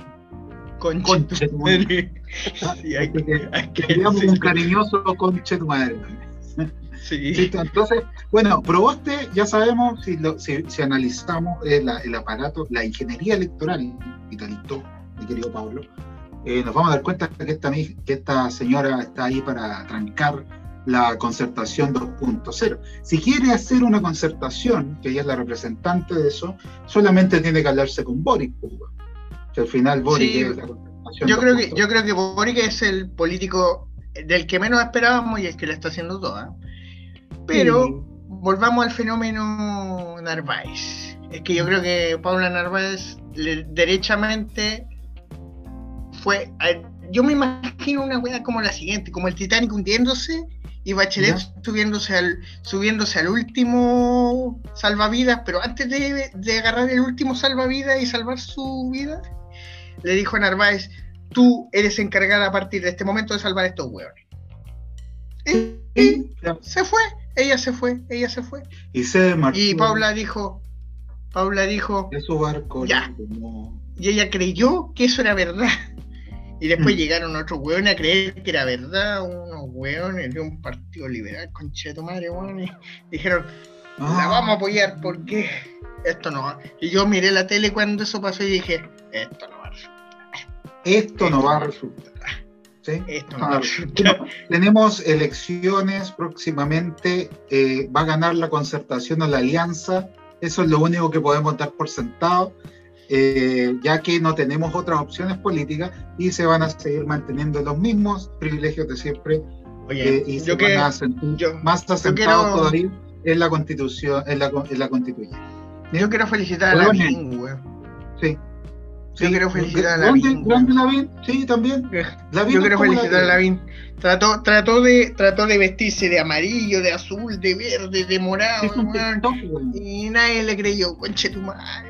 Conche, tu madre. Sí, hay que, un cariñoso conche tu madre. Sí. Entonces, bueno, Proboste, ya sabemos, si, lo, si, analizamos el, el, aparato, la ingeniería electoral, y talito, mi querido Pablo, eh, nos vamos a dar cuenta que esta, que esta señora está ahí para trancar la concertación 2.0. Si quiere hacer una concertación, que ella es la representante de eso, solamente tiene que hablarse con Boric. Pues, que al final Boric es la concertación. Yo creo, que, yo creo que Boric es el político del que menos esperábamos y el que la está haciendo toda. Pero volvamos al fenómeno Narváez. Es que yo creo que Paula Narváez derechamente fue yo me imagino una weá como la siguiente, como el Titanic hundiéndose y Bachelet subiéndose al, subiéndose al último salvavidas, pero antes de, de, agarrar el último salvavidas y salvar su vida, le dijo a Narváez, tú eres encargada a partir de este momento de salvar estos hueones. Y, se fue, ella se fue, ella se fue. Y se Y Paula dijo, Paula dijo, es su barco. Ya. Y ella creyó que eso era verdad. Y después mm. llegaron otros hueones a creer que era verdad, unos hueones de un partido liberal, concha de tu madre, y dijeron, la ah. vamos a apoyar porque esto no va. Y yo miré la tele cuando eso pasó y dije, esto no va a resultar. Esto, no va a resultar. Esto no va a resultar. Tenemos elecciones próximamente, eh, va a ganar la concertación o la alianza, eso es lo único que podemos dar por sentado. Eh, ya que no tenemos otras opciones políticas y se van a seguir manteniendo los mismos privilegios de siempre eh, y se van a sentir más asentados todavía en la constitución, en la, en la constituyente. Yo quiero felicitar a la güey. Sí. Yo quiero felicitar a Lavín. ¿Grande Lavín? Sí, también. Yo quiero felicitar a Lavín. Trató, trató, de, trató de vestirse de amarillo, de azul, de verde, de morado. y nadie le creyó, conche tu madre.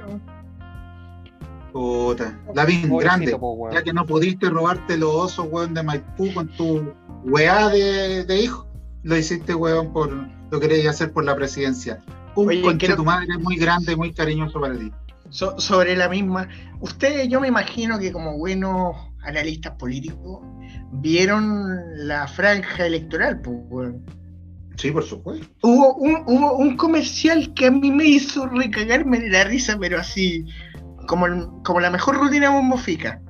Puta. Lavín, grande. ya que no pudiste robarte los osos, weón, de Maipú con tu weá de, de hijo, lo hiciste, weón, por lo querías hacer por la presidencia. Un conche tu madre muy grande, muy cariñoso para ti. Sobre la misma. Ustedes, yo me imagino que como buenos analistas políticos, vieron la franja electoral, pues. Sí, por supuesto. Hubo un, hubo un comercial que a mí me hizo recagarme de la risa, pero así, como, como la mejor rutina bombofica.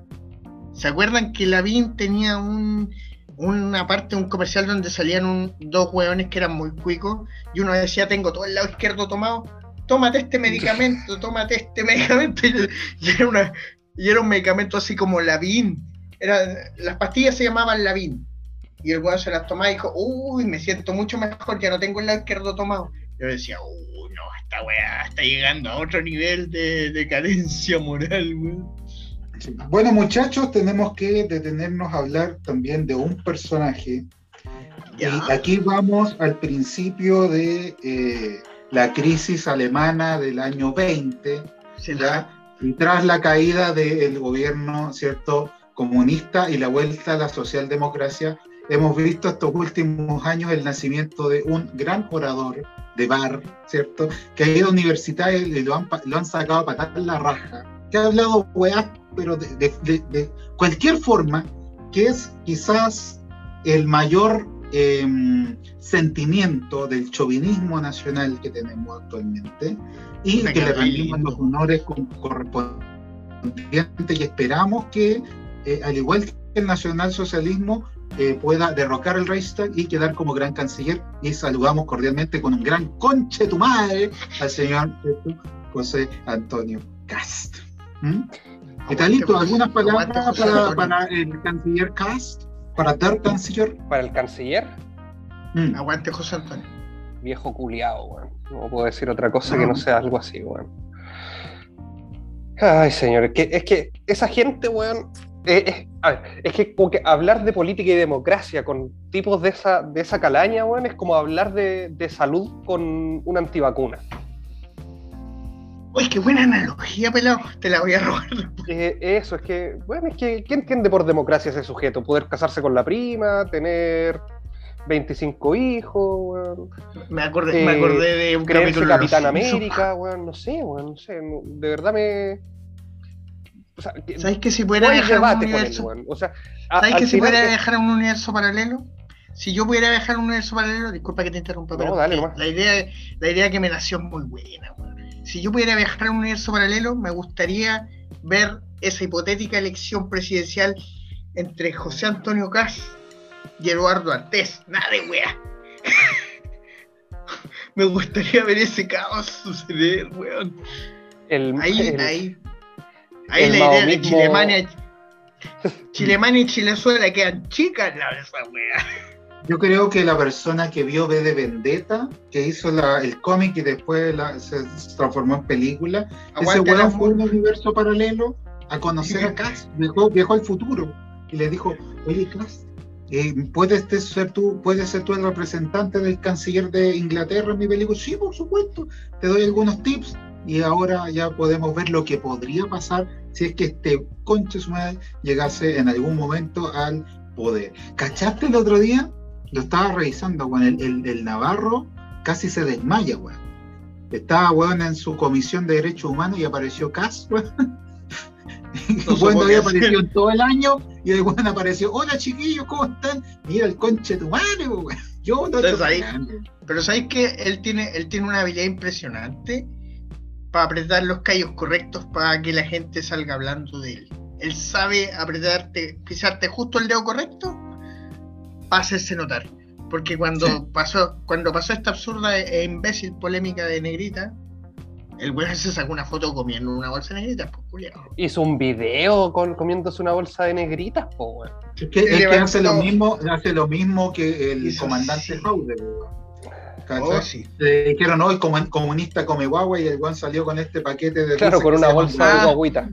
¿Se acuerdan que Lavín tenía un, una parte, un comercial donde salían dos hueones que eran muy cuicos y uno decía, tengo todo el lado izquierdo tomado, tómate este medicamento, tómate este medicamento. Y, era, una, y era un medicamento así como Lavín. Era, las pastillas se llamaban Lavín. Y el hueón se las tomaba y dijo, uy, me siento mucho mejor, ya no tengo el lado izquierdo tomado. Yo decía, uy, no, esta weá está llegando a otro nivel de decadencia moral, Bueno, muchachos, tenemos que detenernos a hablar también de un personaje. Y aquí vamos al principio de eh, la crisis alemana del año 20, y tras la caída del gobierno cierto comunista y la vuelta a la socialdemocracia, hemos visto estos últimos años el nacimiento de un gran orador de bar, ¿cierto? Que ha ido a universidades y lo han, lo han sacado a patar la raja, que ha hablado weá, pero de, cualquier forma, que es quizás el mayor em, sentimiento del chauvinismo nacional que tenemos actualmente y que le rendimos los honores correspondientes y esperamos que, eh, al igual que el nacionalsocialismo, eh, pueda derrocar el Reichstag y quedar como gran canciller. Y saludamos cordialmente con un gran conche tu madre al señor José Antonio Cast. ¿Mm? Italito, ¿algunas palabras para, el canciller Cast? ¿Para dar canciller? ¿Para el canciller? ¿Mm? Aguante José Antonio. Viejo culiado, weón. No puedo decir otra cosa que no sea algo así, weón. Ay, señor, que, es que esa gente, weón, eh, eh, es que, que hablar de política y democracia con tipos de esa, de esa calaña, bueno, es como hablar de, salud con una antivacuna. Uy, qué buena analogía, pelado. Te la voy a robar. Eh, eso, es que, bueno, es que, ¿qué entiende por democracia ese sujeto? Poder casarse con la prima, tener 25 hijos, Me acordé, me acordé de un capítulo Capitán América, weón, no sé, weón, no sé, de verdad me ¿Sabes que si pudiera viajar a un universo? o sea, ¿Sabes que si pudiera viajar a un universo paralelo? Si yo pudiera viajar a un universo paralelo, disculpa que te interrumpa, pero la idea, la idea que me nació es muy buena. Si yo pudiera viajar a un universo paralelo, me gustaría ver esa hipotética elección presidencial entre José Antonio Cas y Eduardo Artés. Nada de wea. me gustaría ver ese caos suceder, weón. ahí, ahí. Ahí la idea de Chilemania, Chilemania y Chilezuela quedan chicas la esa wea. Yo creo que la persona que vio B de Vendetta, que hizo el cómic y después se transformó en película, ese weón fue un universo paralelo a conocer a Cass, viajó, al futuro. y le dijo, oye, Klaas, eh, ¿puedes ser tú, puedes ser tú el representante del canciller de Inglaterra en mi película? Sí, por supuesto, te doy algunos tips y ahora ya podemos ver lo que podría pasar si es que este conche llegase en algún momento al poder. ¿Cachaste el otro día? Lo estaba revisando, weón, el, el, Navarro casi se desmaya, weón. Estaba, weón, en su comisión de derechos humanos y apareció Cas, weón. No había aparecido en todo el año y el weón apareció, hola chiquillos, ¿cómo están? Mira el conche de tu madre, weón. Yo no Pero sabéis que él tiene, él tiene una habilidad impresionante para apretar los callos correctos para que la gente salga hablando de él. Él sabe apretarte, pisarte justo el dedo correcto para hacerse notar. Porque cuando pasó, cuando pasó esta absurda e imbécil polémica de Negrita, el güey se sacó una foto comiendo una bolsa de negritas, pues culiado. Hizo un video con, comiéndose una bolsa de negritas, pues güey. Es que, hace lo mismo, hace lo mismo que el comandante Howard, Oh, sí. Le dijeron hoy comunista come guagua y el guan salió con este paquete de. Claro, con una bolsa de guaguita.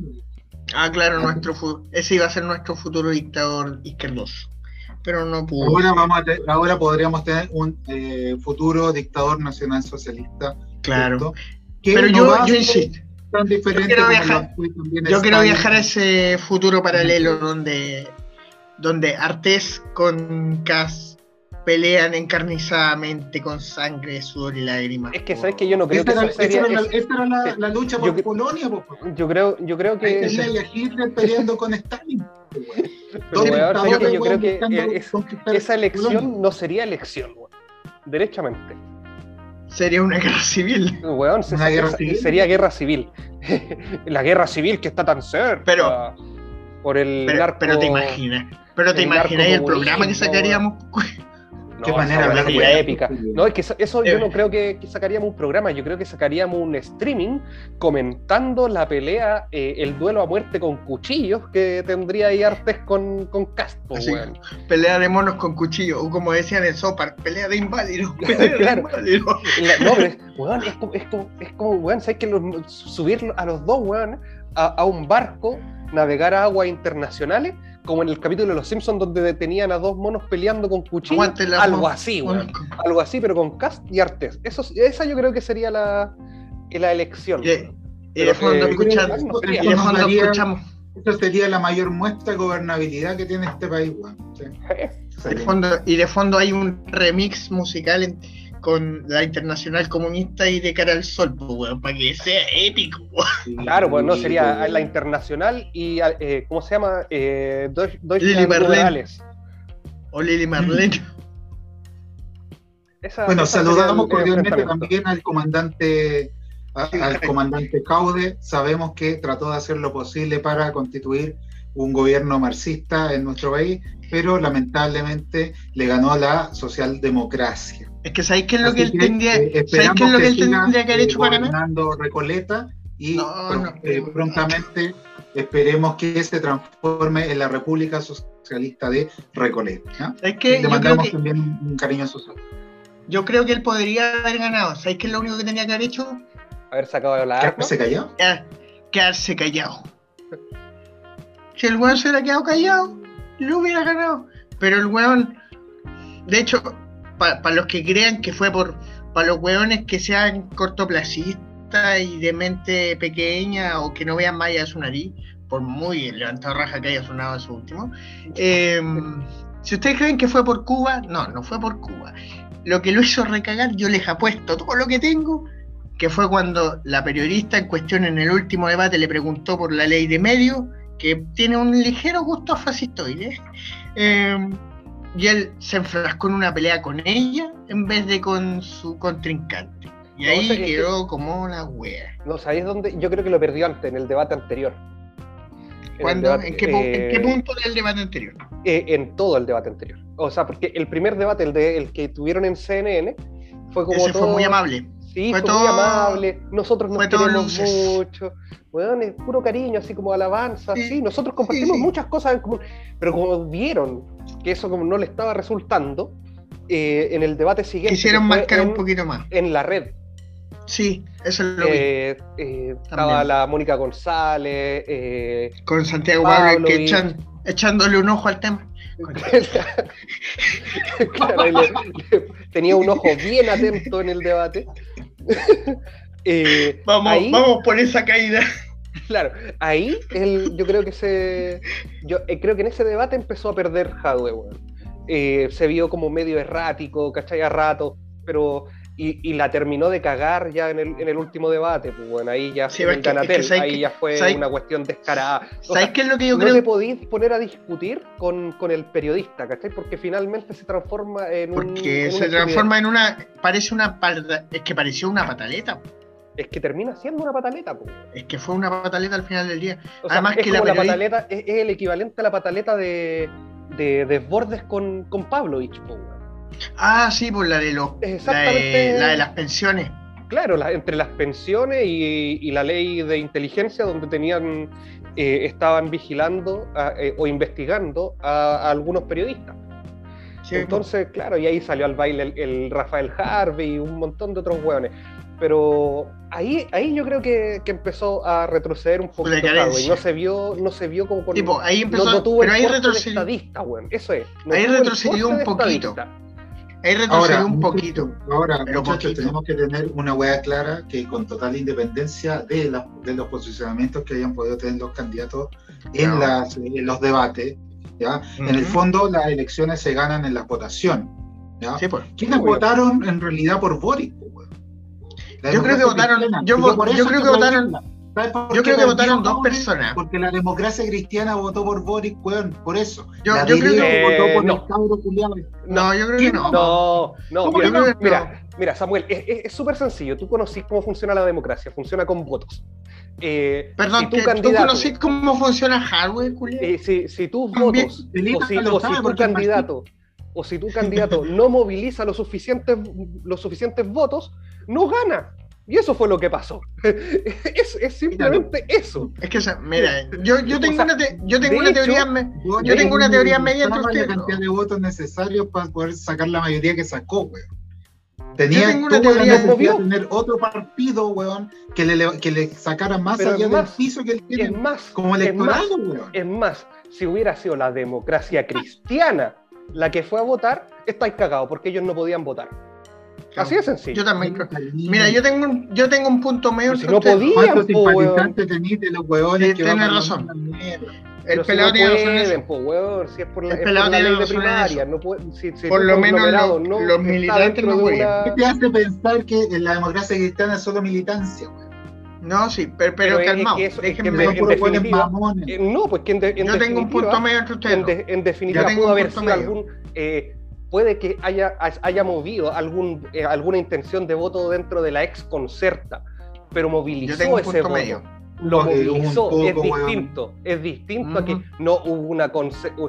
Ah, claro, nuestro ese iba a ser nuestro futuro dictador izquierdoso. Pero no pudo. Ahora, vamos ahora podríamos tener un eh, futuro dictador nacional socialista. Claro. Pero yo, yo insisto. Tan diferente yo quiero viajar, yo quiero viajar a ese futuro paralelo donde, donde Artés con Cas pelean encarnizadamente con sangre, sudor y lágrimas. Es que sabes que yo no creo que era, sería, esta, era la, esta era la, la lucha por yo, Polonia, po, yo creo, yo creo que a Hitler peleando con Stalin. Pero, weón, que yo creo que es, esa elección Polonia. no sería elección, weón. derechamente. Sería una guerra civil. Weón, ¿Una guerra civil? sería guerra civil. la guerra civil que está tan cerca. Pero, por el pero, narco, pero te imaginas. Pero te imaginas el programa que sacaríamos. Qué manera de épica. No, es que eso yo no creo que, sacaríamos un programa, yo creo que sacaríamos un streaming comentando la pelea, eh, el duelo a muerte con cuchillos que tendría ahí Artes con, con Caspo, Pelea de monos con cuchillos, o como decían en Sopar, pelea de inválidos. claro. no, pero es, es, como, es como, es como weón, ¿sabes que subir a los dos, weón, a, a un barco, navegar a aguas internacionales? Como en el capítulo de Los Simpsons donde detenían a dos monos peleando con cuchillos. Algo así, weón. Algo así, pero con cast y artes. Eso, esa yo creo que sería la, la elección. Y, de fondo, escuchamos. Eso sería la mayor muestra de gobernabilidad que tiene este país, weón. y de fondo hay un remix musical en, con la Internacional Comunista y de cara al sol, pues, para que sea épico. Claro, pues no sería la Internacional y, eh, ¿cómo se llama? Eh, Lili Marlene. O Lili Marlene. bueno, saludamos cordialmente también al comandante al comandante Caude. Sabemos que trató de hacer lo posible para constituir un gobierno marxista en nuestro país, pero lamentablemente le ganó la socialdemocracia. Es que ¿sabéis qué es lo que, él tendría, eh, qué es lo que, él tendría que haber hecho para ganar? Recoleta y eh, prontamente esperemos que se transforme en la República Socialista de Recoleta. Es que Le mandamos también un cariño social. Yo creo que él podría haber ganado. ¿Sabéis qué es lo único que tenía que haber hecho? Haber sacado la ¿Quedarse callado? Quedarse callado. Si el weón se hubiera quedado callado, lo hubiera ganado. Pero el weón, de hecho, para los que crean que fue por para los hueones que sean cortoplacistas y de mente pequeña o que no vean más allá de su nariz, por muy levantado raja que haya sonado su último. Em, si ustedes creen que fue por Cuba, no, no fue por Cuba. Lo que lo hizo recagar, yo les apuesto todo lo que tengo, que fue cuando la periodista en cuestión en el último debate le preguntó por la ley de medio, que tiene un ligero gusto fascistoide. Eh, y él se enfrascó en una pelea con ella en vez de con su contrincante. Y ahí quedó como una wea. No, ¿sabéis dónde? Yo creo que lo perdió antes, en el debate anterior. ¿En, ¿En, qué, eh, punto del debate anterior? Eh, en todo el debate anterior. O sea, porque el primer debate, el, de, el que tuvieron en CNN, fue como. Ese fue muy amable. Sí, fue, todo, muy amable. Nosotros nos queremos mucho. Bueno, es puro cariño, así como alabanza. Sí, nosotros compartimos muchas cosas en común. Pero como vieron que eso como no le estaba resultando, eh, en el debate siguiente. Quisieron marcar un poquito más. En la red. Sí, eso es lo que eh, eh, estaba la Mónica González. Con Santiago Pablo, que echan, echándole un ojo al tema. tenía un ojo bien atento en el debate. Eh, vamos, vamos por esa caída. Claro, ahí yo creo que se. Yo eh, creo que en ese debate empezó a perder Hadwe, eh, se vio como medio errático, ¿cachai? A rato, pero y, la terminó de cagar ya en el, último debate. Pues bueno, ahí ya, ahí ya fue una cuestión descarada. ¿Sabes qué es lo que yo no creo? No te podís poner a discutir con, el periodista, ¿cachai? Porque finalmente se transforma en un. Porque se transforma en una. Parece una. Es que pareció una pataleta. Es que termina siendo una pataleta, pues. Es que fue una pataleta al final del día. Además que la, pataleta es, el equivalente a la pataleta de, de desbordes con, con Pavlovich, pues. Ah, sí, por la de los. Exactamente. La de, las pensiones. Claro, entre las pensiones y, la ley de inteligencia, donde tenían, eh, estaban vigilando eh, o investigando a, algunos periodistas. Entonces, claro, y ahí salió al baile el, Rafael Harvey y un montón de otros hueones. Pero ahí, ahí yo creo que, empezó a retroceder un poco y no se vio, no se vio como con tipo, ahí empezó, pero ahí retrocedió. Eso es. ahí retrocedió un poquito. Ahí retrocedió un poquito. Ahora, muchachos, tenemos que tener una hueá clara que con total independencia de, de los posicionamientos que hayan podido tener los candidatos en, las, los debates, ¿ya? En el fondo, las elecciones se ganan en la votación. ¿ya? Pues. ¿Quiénes votaron en realidad por Boric? Yo creo que votaron, yo, yo creo que votaron yo creo que votaron dos personas. Porque la democracia cristiana votó por Boric, weón, por eso. Yo, creo que votó por no. No, yo creo que no. No, no, mira, mira, Samuel, es súper sencillo. Tú conocís cómo funciona la democracia, funciona con votos. Eh, Perdón, si ¿tú conocís cómo funciona hardware, eh, si, si tus votos, o si, o si tu candidato, o si tu candidato no moviliza los suficientes, los suficientes votos, no gana. Y eso fue lo que pasó. es, es, simplemente eso. Es que, o sea, mira, yo, yo tengo una, yo tengo una teoría, yo tengo una teoría media entre ustedes. la cantidad de votos necesarios para poder sacar la mayoría que sacó, weón. Tenía una teoría de tener otro partido, weón, que le, que le sacara más allá del piso que él tiene. Es más, como electorado, weón. Es más, si hubiera sido la democracia cristiana la que fue a votar, estáis cagados, porque ellos no podían votar. Así de sencillo. Yo también creo. Mira, yo tengo un, yo tengo un punto medio. Si no podían, ¿Cuántos simpatizantes tenéis de los huevones Tienes razón. El pelado tiene. Po, si es por la, es por la ley de primaria. No puede, si, si por lo menos lo, no los militantes no pueden. ¿Qué te hace pensar que en la democracia cristiana es solo militancia, weón? No, sí, pero, pero, pero calmado. Es que, déjenme, en, en definitiva, eh, no, pues que en, de, en Yo tengo un punto medio entre ustedes. En, de, en definitiva pudo haber sido algún eh, puede que haya, haya movido algún, eh, alguna intención de voto dentro de la ex concerta, pero movilizó ese voto. Medio. Lo movilizó, es distinto, es distinto a que no hubo una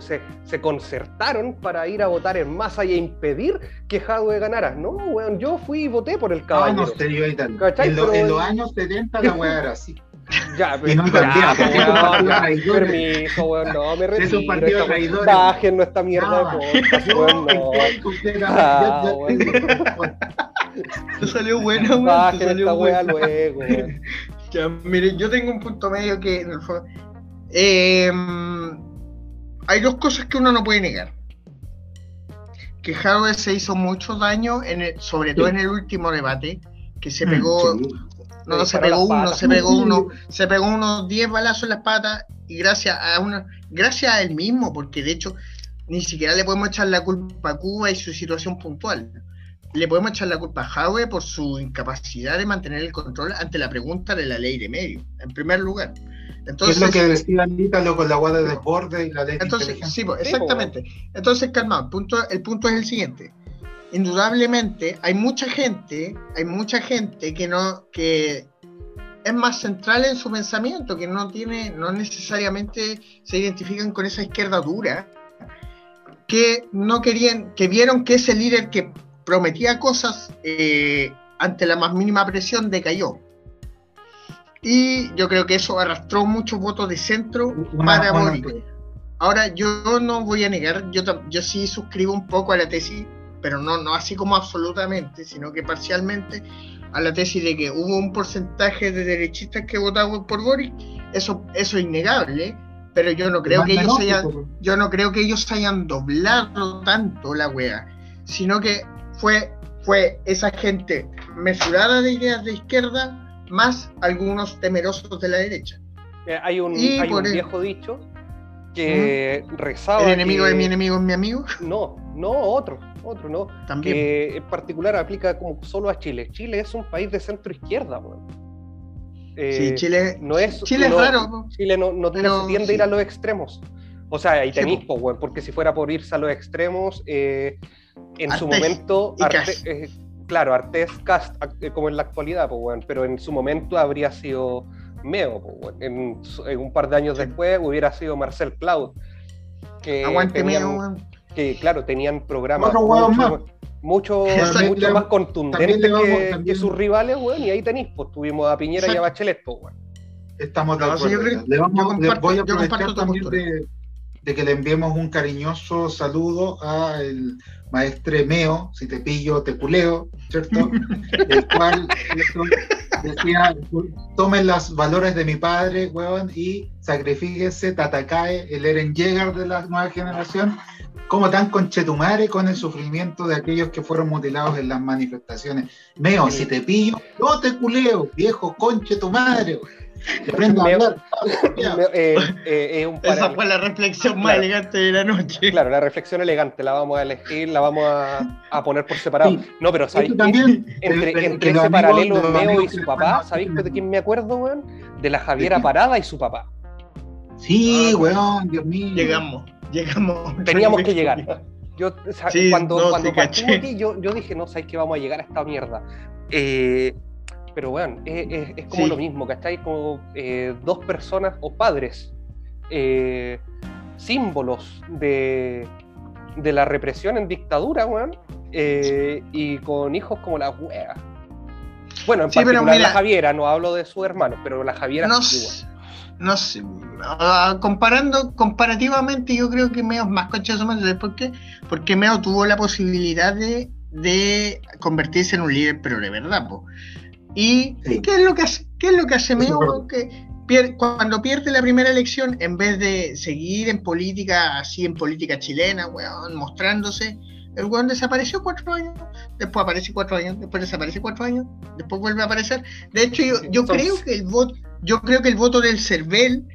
se, se, concertaron para ir a votar en masa y a impedir que Jadwe ganara. No, weón, yo fui y voté por el ah, caballero. No, no, en, en, los años 70 la weá era así. Ya, pero, no, permiso, weón, no, me retiro. Es un partido traidor. Bajen esta mierda de podcast, weón, no. Ah, salió bueno, weón. Bajen esta weá luego, Ya, mire, yo tengo un punto medio que en el fondo. Eh, hay dos cosas que uno no puede negar. Que Howard se hizo mucho daño, en el, sobre todo en el último debate, que se pegó no, se pegó uno, se pegó uno, se pegó unos 10 balazos en las patas y gracias a una, gracias a él mismo, porque de hecho ni siquiera le podemos echar la culpa a Cuba y su situación puntual. Le podemos echar la culpa a Jaue por su incapacidad de mantener el control ante la pregunta de la ley de medio, en primer lugar. Entonces, es lo que decía Ítalo con la guarda de desborde y la ley entonces, Sí, pues, exactamente. Entonces, calma, el punto, el punto es el siguiente indudablemente hay mucha gente, hay mucha gente que no, que es más central en su pensamiento, que no tiene, no necesariamente se identifican con esa izquierda dura, que no querían, que vieron que ese líder que prometía cosas eh, ante la más mínima presión decayó. Y yo creo que eso arrastró muchos votos de centro para. Ahora, yo no voy a negar, yo, yo sí suscribo un poco a la tesis pero no, no así como absolutamente, sino que parcialmente a la tesis de que hubo un porcentaje de derechistas que votaban por Boris, eso, eso es innegable, pero yo no creo que ellos hayan, yo no creo que ellos hayan doblado tanto la wea, sino que fue, fue esa gente mesurada de ideas de izquierda más algunos temerosos de la derecha. Eh, hay un, viejo dicho que rezaba. ¿El enemigo de mi enemigo es mi amigo? No, no, otro, otro, no. También. Que en particular aplica como solo a Chile. Chile es un país de centro izquierda, weón. sí, eh, Chile, no es, Chile es raro. Chile no, no, tiende a ir a los extremos. O sea, ahí tenéis, weón, porque si fuera por irse a los extremos, eh, en su momento, eh, claro, Artés Cast, como en la actualidad, pues, pero en su momento habría sido Meo, pues, en, un par de años después hubiera sido Marcel Cloud. Que Aguante Meo, que claro, tenían programas mucho, mucho, mucho más contundentes que, sus rivales, weón, y ahí tenéis, pues tuvimos a Piñera y a Bachelet, pues, weón. Estamos de acuerdo. le, vamos, voy a aprovechar también de, de, que le enviemos un cariñoso saludo al maestre Meo, si te pillo, te culeo, ¿cierto? El cual decía, tomen los valores de mi padre, weón, y sacrifíquese, Tatakae, el Eren Yeager de la nueva generación, como tan conchetumare con el sufrimiento de aquellos que fueron mutilados en las manifestaciones. Meo, si te pillo, yo te culeo, viejo conche tu madre, weón. Eh, eh, Esa fue la reflexión más elegante de la noche. Claro, la reflexión elegante la vamos a elegir, la vamos a, poner por separado. No, pero ¿sabéis Entre, entre ese paralelo Meo y su papá, ¿sabéis de quién me acuerdo, weón? De la Javiera Parada y su papá. Sí, weón, Dios mío. Llegamos, llegamos. Teníamos que llegar. Yo, cuando, cuando aquí, yo, yo dije, no, ¿sabéis que vamos a llegar a esta mierda? Eh, pero bueno, es, como lo mismo, ¿cachai? Como eh, dos personas o padres, eh, símbolos de, de, la represión en dictadura, weón, y con hijos como la wea. Bueno, en particular la Javiera, no hablo de su hermano, pero la Javiera no, No sé, ah, comparando, comparativamente yo creo que Meo es más conchazo más, ¿por qué? Porque Meo tuvo la posibilidad de, de convertirse en un líder, pero de verdad, pues ¿Y qué es lo que hace, qué es lo que hace Meo? Que cuando pierde la primera elección, en vez de seguir en política, así en política chilena, weón, mostrándose, el weón desapareció cuatro años, después aparece cuatro años, después desaparece cuatro años, después vuelve a aparecer. De hecho, yo, creo que el voto, yo creo que el voto del CERVEL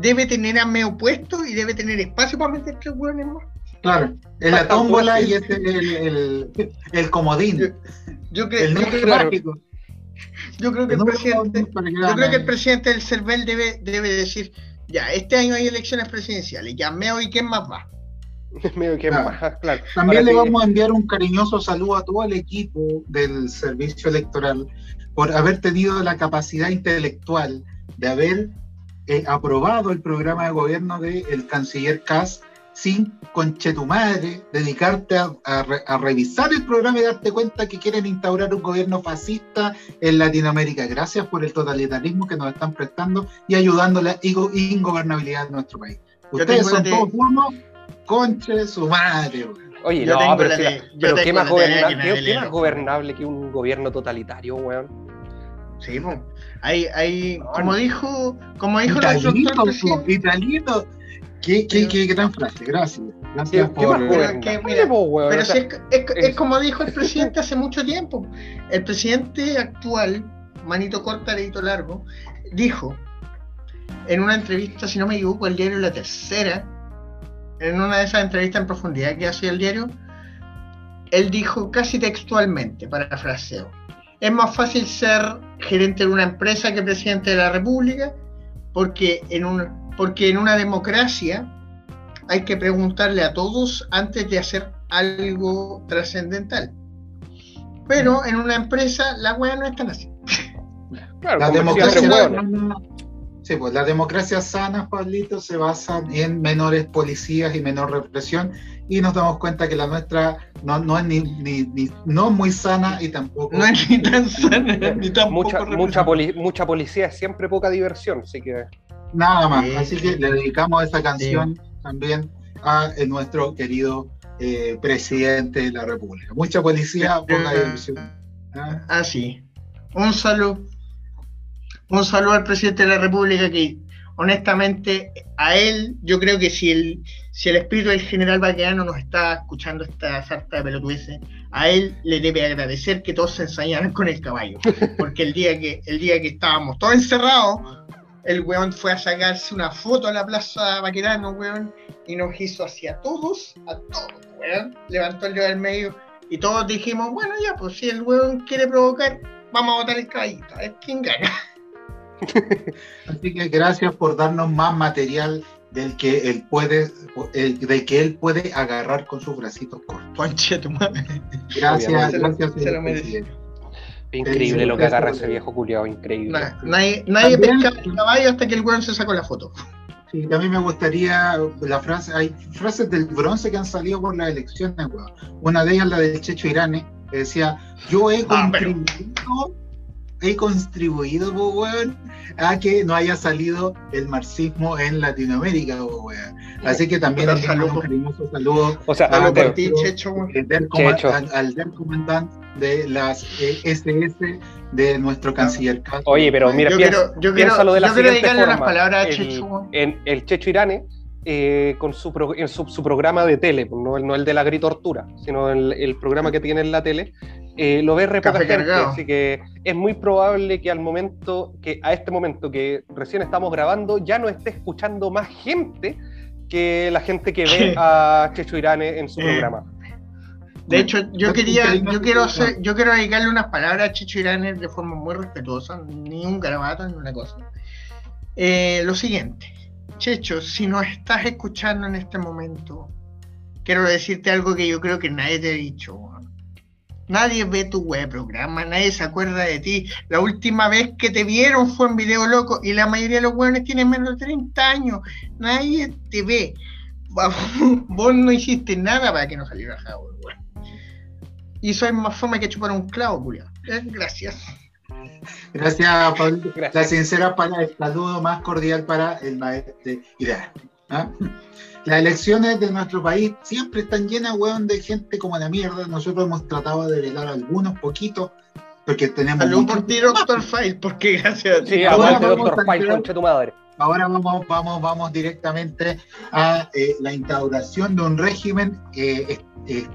debe tener a Meo puesto y debe tener espacio para meter tres weones más. Claro, en la tómbola y es el, el, comodín. Yo, creo, el yo yo creo que el presidente, yo creo que el presidente del CERVEL debe, debe decir, ya, este año hay elecciones presidenciales, ya Meo y quién más va. Meo y quién más, claro. También le vamos a enviar un cariñoso saludo a todo el equipo del servicio electoral por haber tenido la capacidad intelectual de haber eh, aprobado el programa de gobierno del canciller Kass sin conche tu madre, dedicarte a, revisar el programa y darte cuenta que quieren instaurar un gobierno fascista en Latinoamérica. Gracias por el totalitarismo que nos están prestando y ayudando a la ingobernabilidad de nuestro país. Ustedes son todos uno, conche su madre. Oye, no, pero, pero ¿qué, más gobernable, que un gobierno totalitario, weón? Sí, pues. Hay, hay, como dijo, como dijo Italito, Italito, ¿Qué, qué, qué, gran frase? Gracias. Gracias por. pero si es, como dijo el presidente hace mucho tiempo. El presidente actual, Manito Corta, Leito Largo, dijo en una entrevista, si no me equivoco, el diario La Tercera, en una de esas entrevistas en profundidad que hacía el diario, él dijo casi textualmente, parafraseo, es más fácil ser gerente de una empresa que presidente de la República, porque en un porque en una democracia hay que preguntarle a todos antes de hacer algo trascendental. Pero en una empresa la weá no es tan así. la democracia sana, sí, pues, la democracia sana, Pablito, se basa en menores policías y menor represión y nos damos cuenta que la nuestra no, no es ni, ni, no muy sana y tampoco no es ni tan sana ni tampoco mucha, mucha, mucha policía es siempre poca diversión así que Nada más. Así que le dedicamos esta canción también a eh, nuestro querido eh, presidente de la República. Mucha policía, poca diversión. ¿Ah? ¿Ah? sí. Un saludo. Un saludo al presidente de la República que honestamente, a él, yo creo que si el, si el espíritu del general Baqueano nos está escuchando esta sarta de pelotudeces, a él le debe agradecer que todos se ensayaran con el caballo. Porque el día que, el día que estábamos todos encerrados, el weón fue a sacarse una foto a la plaza Baquerano, weón, y nos hizo hacia todos, a todos, weón. Levantó el dedo del medio y todos dijimos, bueno, ya, pues si el weón quiere provocar, vamos a votar el caballito, a ver quién gana. Así que gracias por darnos más material del que él puede, de que él puede agarrar con sus bracitos cortos. Tu madre. Gracias, gracias. Se lo mereció. Increíble lo que agarra ese viejo culiado, increíble. nadie nadie pesca el caballo hasta que el weón se sacó la foto. Sí, también me gustaría la frase, hay frases del bronce que han salido por las elecciones, weón. Una de ellas la del Checho Irane, que decía, yo he Ah, contribuido, he contribuido, po, weón, a que no haya salido el marxismo en Latinoamérica, po, weón. Así que también un cariñoso saludo O sea, por ti, Checho, del al, al del comandante de las eh, SS de nuestro canciller Castro. Oye, pero mira, Yo piensa- quiero, yo quiero, piénsalo de la yo quiero dedicarle unas palabras a el, Checho. en, el Checho Irane, eh, con su, pro- en su, su programa de tele, no, el- no el de la gritortura, sino el, el programa que tiene en la tele, eh, lo ve re poca gente, así que es muy probable que al momento, que a este momento que recién estamos grabando, ya no esté escuchando más gente que la gente que ve a Checho Irane en su Eh, programa. De hecho, yo quería, yo quiero hacer, yo quiero dedicarle unas palabras a Chicho Irán de forma muy respetuosa, ni un garabato ni una cosa. Eh, lo siguiente, Checho, si nos estás escuchando en este momento, quiero decirte algo que yo creo que nadie te ha dicho. Nadie ve tu web programa, nadie se acuerda de ti. La última vez que te vieron fue en Video Loco y la mayoría de los weones tienen menos de 30 años. Nadie te ve. Vos no hiciste nada para que no saliera Howard, weón. Y soy más fome que chupar un clavo, culiao. Eh, Gracias. Gracias, Pablo. Gracias. La sincera para el saludo más cordial para el maestro. ¿ah? Las elecciones de nuestro país siempre están llenas, weón, de gente como la mierda. Nosotros hemos tratado de velar algunos poquitos, porque tenemos. Salud por ti, Doctor File, porque gracias a ti. Sí, ahora vamos Doctor a File, concha tu madre. Ahora vamos, vamos, vamos directamente a eh, la instauración de un régimen eh, es- eh,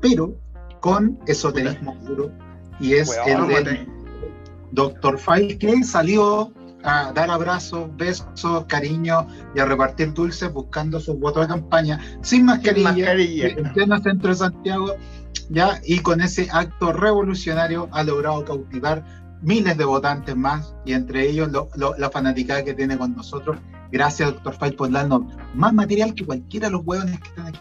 pero con esoterismo puro. Y es Weón, el del Dr. File, que salió a dar abrazos, besos, cariño y a repartir dulces buscando sus votos de campaña sin mascarilla, mascarilla. en pleno centro de Santiago, ya, y con ese acto revolucionario ha logrado cautivar miles de votantes más, y entre ellos lo- lo- la fanaticada que tiene con nosotros. Gracias, doctor Fay, por darnos más material que cualquiera de los huevones que están aquí.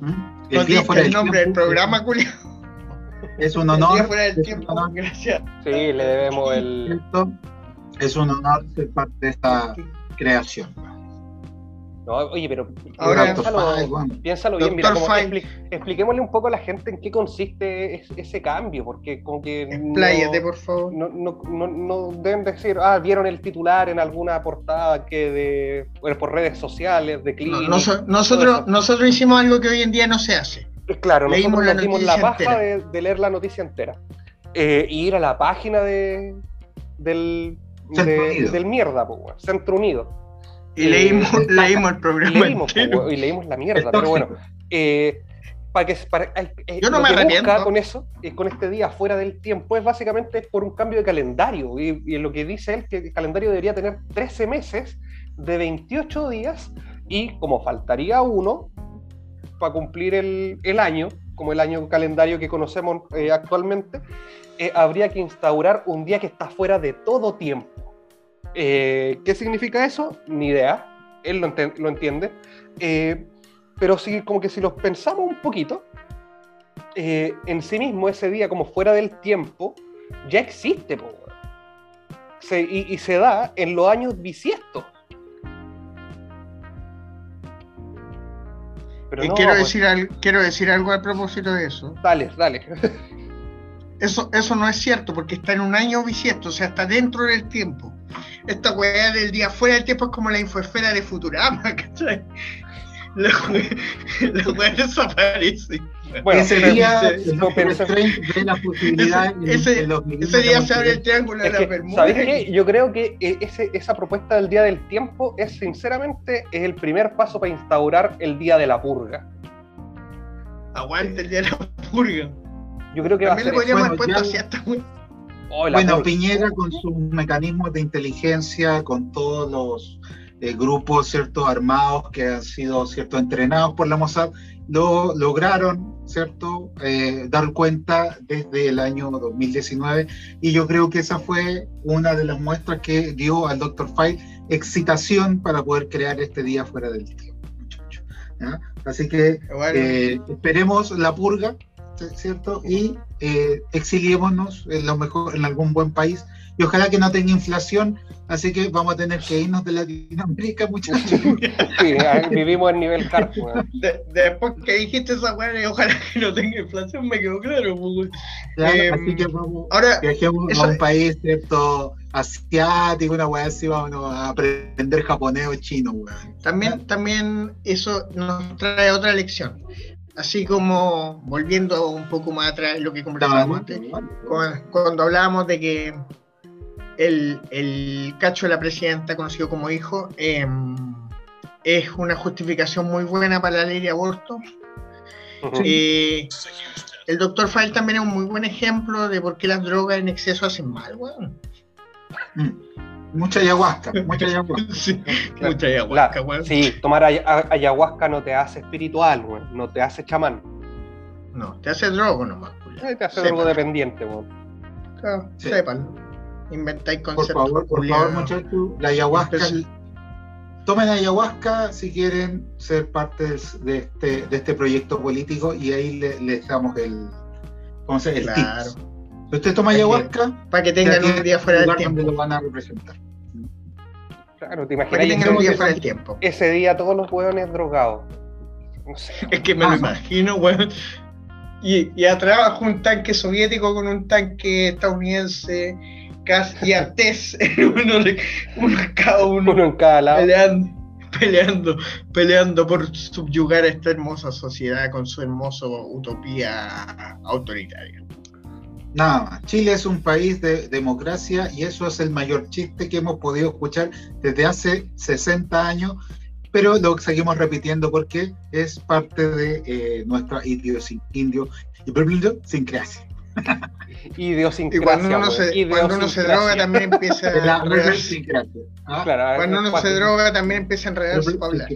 ¿Mm? No día dije fuera el del nombre del programa, culiao. Es un El día honor. fuera del tiempo, honor. gracias. Sí, le debemos el. Es un honor ser parte de esta creación. No, oye, pero Ahora- piénsalo, bueno. bien, mira, Doctor como expli- expliquémosle un poco a la gente en qué consiste es- ese cambio, porque como que no, Expláyate, por favor. no, no, no, no deben decir, ah, vieron el titular en alguna portada que de bueno, por redes sociales, de No, noso- nosotros, nosotros hicimos algo que hoy en día no se hace. Claro, leímos nosotros la nos dimos la paja de, de leer la noticia entera. Eh, y ir a la página de, del, de- del mierda, po, weón, Centro Unido. Y Eh, leímos, leímos el Y programa leímos, po, entero. weón, y leímos la mierda, pero bueno. eh, para que, para, eh, Yo no lo me que arrepiento. con eso, eh, con este día fuera del tiempo, es básicamente por un cambio de calendario. Y, y lo que dice él, que el calendario debería tener 13 meses de 28 días, y como faltaría uno para cumplir el, el año, como el año calendario que conocemos eh, actualmente, eh, habría que instaurar un día que está fuera de todo tiempo. Eh, ¿Qué significa eso? Ni idea. Él lo, entiende. Pero sí, como que si los pensamos un poquito, en sí mismo ese día como fuera del tiempo ya existe. Se- y, y se da en los años bisiestos. Pero no, quiero, pues, decir al- quiero decir algo a propósito de eso. Dale, dale. Eso, eso no es cierto, porque está en un año bisiesto, o sea, está dentro del tiempo. Esta weá del día fuera del tiempo es como la infoesfera de Futurama, ¿cachai? La weá desaparece. Bueno, ese día de la posibilidad ese, ese, día se abre el triángulo de la Bermuda. ¿Sabes qué? Yo creo que eh, ese, esa propuesta del Día del Tiempo es sinceramente es el primer paso para instaurar el Día de la Purga. Aguante el Día de la Purga. Yo creo que También va a ser le podríamos haber puesto así hasta Oh, bueno, Piñera con sus mecanismos de inteligencia, con todos los eh, grupos cierto, armados que han sido cierto, entrenados por la Mossad, lo lograron cierto, eh, dar cuenta desde el año 2019 y yo creo que esa fue una de las muestras que dio al Dr. File excitación para poder crear este día fuera del tiempo. Así que eh, esperemos la purga ¿cierto? Y eh, exiliémonos en, lo mejor, en algún buen país y ojalá que no tenga inflación, así que vamos a tener que irnos de Latinoamérica, muchachos. Sí, vivimos en nivel car. después que dijiste esa weá, ojalá que no tenga inflación, me quedó claro. Pues, eh, así que vamos, ahora, viajemos a un país, ¿cierto? asiático, una weá así, vamos a aprender japonés o chino, También, también eso nos trae otra lección así como volviendo un poco más atrás lo que conversábamos antes, cuando, hablábamos de que el, cacho de la presidenta, conocido como hijo, em, es una justificación muy buena para la ley de aborto. Eh, el doctor File también es un muy buen ejemplo de por qué las drogas en exceso hacen mal, weón. Mm. Mucha ayahuasca, mucha ayahuasca. sí, mucha ayahuasca, weón. Sí, tomar ayahuasca no te hace espiritual, weón, no te hace chamán. No, te hace drogo nomás, Te hace drogo dependiente, weón. Claro, sí. sépanlo. Inventáis conceptos. Por favor, por favor, muchachos, la ayahuasca. Tomen ayahuasca si quieren ser parte de este, de este proyecto político y ahí les le damos el, ¿cómo se, el claro. tips. Si usted toma ayahuasca, para que tengan un día fuera del tiempo. lo van a representar. Claro, te imaginas. Para que tengan un día fuera del tiempo. Ese día todos los hueones drogados. No sé. Es que me lo imagino, weón. Y, y atrás un tanque soviético con un tanque estadounidense casi artés, uno, uno, cada uno, uno en cada lado. Peleando, peleando, peleando por subyugar a esta hermosa sociedad con su hermosa utopía autoritaria. Nada más. Chile es un país de democracia y eso es el mayor chiste que hemos podido escuchar desde hace 60 años, pero lo seguimos repitiendo porque es parte de eh, nuestra idiosincrasia. Idiosincrasia. Y cuando uno se, cuando uno se droga también empieza a enredarse. ¿Ah? Claro, cuando uno se droga también empieza a enredarse para hablar.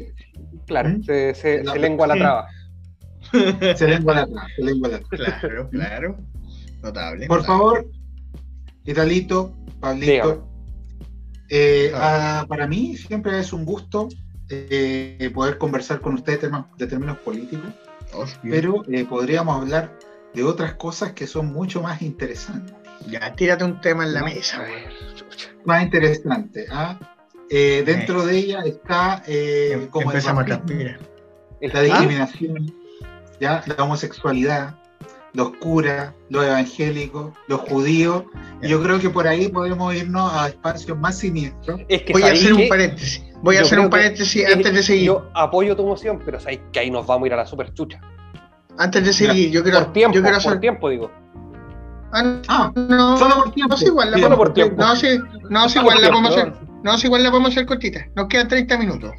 Claro, ¿Mm? se, se, se lengua la traba. Se lengua la traba, se lengua la traba. Claro, claro. Notable. Por favor, Italito, Pablito. Eh, ah, para mí siempre es un gusto eh, poder conversar con ustedes de términos políticos, oh, pero eh, podríamos hablar de otras cosas que son mucho más interesantes. Ya, tírate un tema en la mesa. Más interesante. ¿ah? dentro de ella está em, como Empezamos la discriminación, ¿ya? la homosexualidad, los curas, los evangélicos, los judíos. yo creo que por ahí podemos irnos a espacios más siniestros. Voy a hacer un paréntesis. Voy a hacer un paréntesis antes de seguir. Yo apoyo tu moción, pero sabéis que ahí nos vamos a ir a la super chucha. Antes de seguir, yo quiero. Por tiempo, yo quiero hacer... por tiempo digo. Ah, ah, no, solo por tiempo. No, es igual, la solo por tiempo. No, sí, no, es igual, la podemos hacer. No, es igual, la podemos hacer cortita. Nos quedan 30 minutos.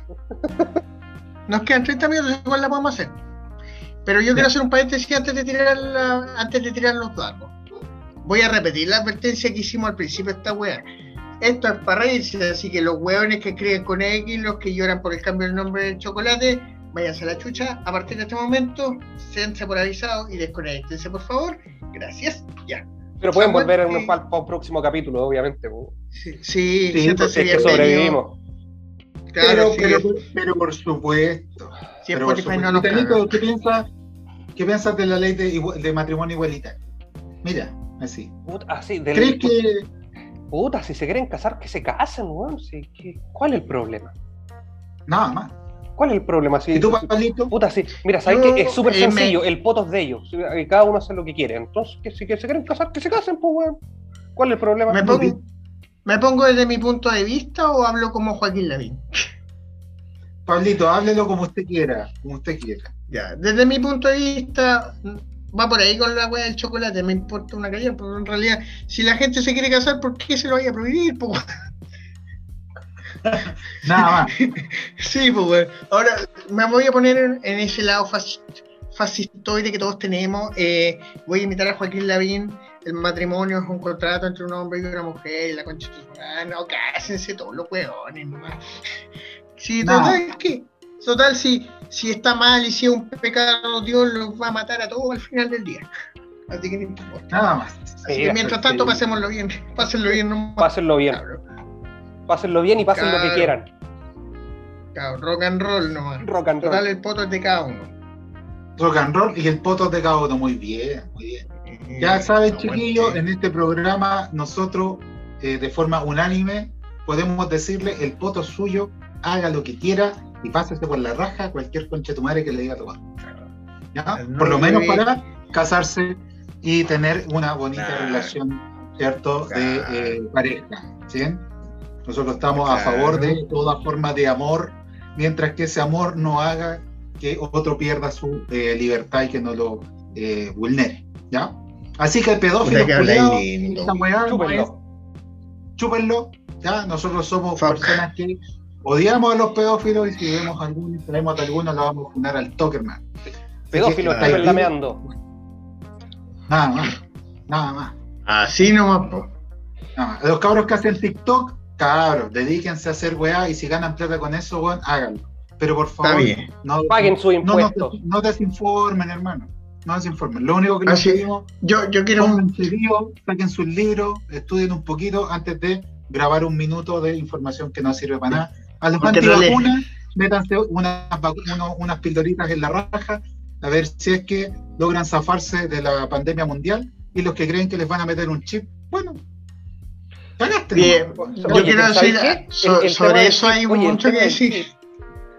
Nos quedan 30 minutos, igual la podemos hacer. Pero yo quiero hacer un paréntesis antes de tirar antes de tirar los datos. Voy a repetir la advertencia que hicimos al principio de esta wea. Esto es para reírse, así que los weones que escriben con X, los que lloran por el cambio del nombre del chocolate, váyanse a la chucha. A partir de este momento, séanse por avisado y desconectense, por favor. Gracias. Ya. Pero pueden volver en un, próximo capítulo, obviamente. Sí, sí, sí es que sobrevivimos. Claro, pero, pero, por supuesto. Si pero Spotify no nos ¿qué piensas ¿qué piensas de la ley de, de matrimonio igualitario? Mira, así. Puta, así ¿Crees que.? Puta, si se quieren casar, que se casen, weón. ¿Cuál es el problema? Nada más. ¿Cuál es el problema? ¿Y tú, Pablito? Puta, sí. Mira, ¿sabes qué? Es súper sencillo. El poto es de ellos. Cada uno hace lo que quiere. Entonces, que si que se quieren casar, que se casen, pues, weón. ¿Cuál es el problema? ¿Me pongo, ¿Me pongo desde mi punto de vista o hablo como Joaquín Lavín? Pablito, háblelo como usted quiera, como usted quiera. Ya, desde mi punto de vista, va por ahí con la weá del chocolate, me importa una calle, pero en realidad, si la gente se quiere casar, ¿por qué se lo vaya a prohibir? Nada más. sí, pues, Ahora me voy a poner en, ese lado fascistoide que todos tenemos. Eh, voy a invitar a Joaquín Lavín. El matrimonio es un contrato entre un hombre y una mujer. Y la concha ah, no, cásense todos los hueones nomás. Sí, total, ¿qué? Total, si, si está mal y si es un pecado, Dios los va a matar a todos al final del día. Así que no importa. Nada más. Así que mientras tanto, pasémoslo bien. Pásenlo bien nomás. Pásenlo bien. Pásenlo bien y pasen lo que quieran. Claro, rock and roll nomás. Rock and Total, el poto es de cada uno. Rock and roll y el poto es de cada uno. Muy bien, muy bien. Ya saben, chiquillos, en este programa nosotros, eh, de forma unánime, podemos decirle el poto suyo, haga lo que quiera y pásese por la raja cualquier concha de tu madre que le diga tomar. ¿Ya? Por lo menos para casarse y tener una bonita relación, ¿cierto? De eh, pareja. ¿sí? Nosotros estamos a favor de toda forma de amor, mientras que ese amor no haga que otro pierda su eh, libertad y que no lo eh, vulnere. ¿Ya? Así que el pedófilo, chúpenlo. ¿ya? Nosotros somos personas que odiamos a los pedófilos y si vemos alguno, tenemos a alguno, lo vamos a fundar al Tokerman. Pedófilo está reclameando. Nada más, nada más. Así nomás. Nada Los cabros que hacen TikTok Cabros, dedíquense a hacer weá y si ganan plata con eso, weón, háganlo. Pero por favor, no, paguen sus impuestos. No, desinformen, hermano. No desinformen. Lo único que les pedimos, yo, yo quiero. Serio, saquen sus libros, estudien un poquito antes de grabar un minuto de información que no sirve para nada. A los antivacunas, métanse unas, unas pildoritas en la raja, a ver si es que logran zafarse de la pandemia mundial. Y los que creen que les van a meter un chip, bueno, Bien, yo quiero decir, sobre eso hay mucho que decir.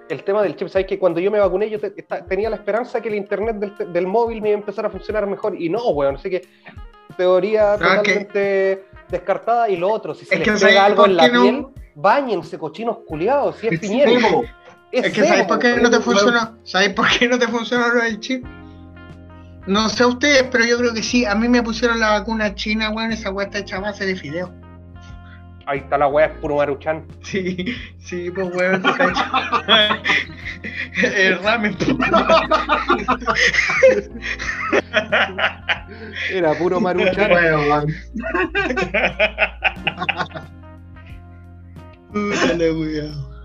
El tema del chip, ¿sabes que cuando yo me vacuné yo tenía la esperanza que el internet del, móvil me iba a empezar a funcionar mejor y no, weón, así que teoría totalmente descartada y lo otro, si se les pega algo en la piel, bañense cochinos culiados, si es, es Es, que ¿sabes por qué no te funcionó? ¿Sabes por qué no te funcionó lo del chip? No sé ustedes, pero yo creo que sí. A mí me pusieron la vacuna china, weón, esa weá está hecha a base de fideo. Ahí está la weá, es puro maruchan. Sí, sí, pues weón, El ramen. Era puro maruchan.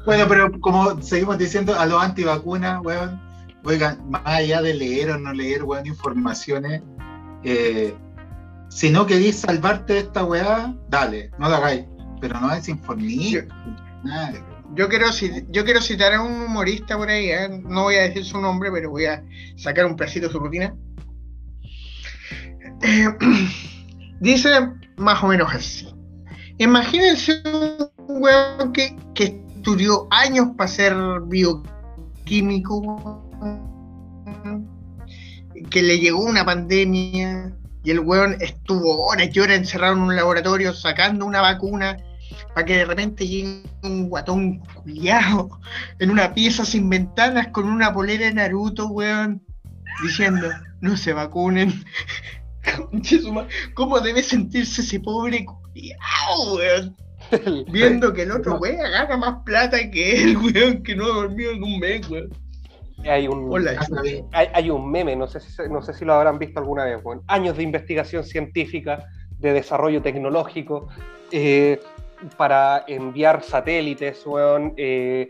bueno, pero como seguimos diciendo, a los antivacunas, weón, oigan, más allá de leer o no leer, weón, informaciones, eh, si no queréis salvarte de esta weá, dale, no la hagáis pero no es informir. Yo, quiero, yo quiero citar a un humorista por ahí, ¿eh? no voy a decir su nombre, pero voy a sacar un pedacito de su rutina. Eh, dice más o menos así. Imagínense un weón que, que estudió años para ser bioquímico, que le llegó una pandemia y el weón estuvo horas y horas encerrado en un laboratorio sacando una vacuna para que de repente llegue un guatón culiado en una pieza sin ventanas con una polera de Naruto, weón, diciendo, no se vacunen. ¿Cómo debe sentirse ese pobre culiado, weón? Viendo que el otro weón gana más plata que él, weón, que no ha dormido en un mes, weón. Hay un, hay, un meme, no sé, si, no sé si lo habrán visto alguna vez, weón. años de investigación científica, de desarrollo tecnológico, eh, para enviar satélites, weón, eh,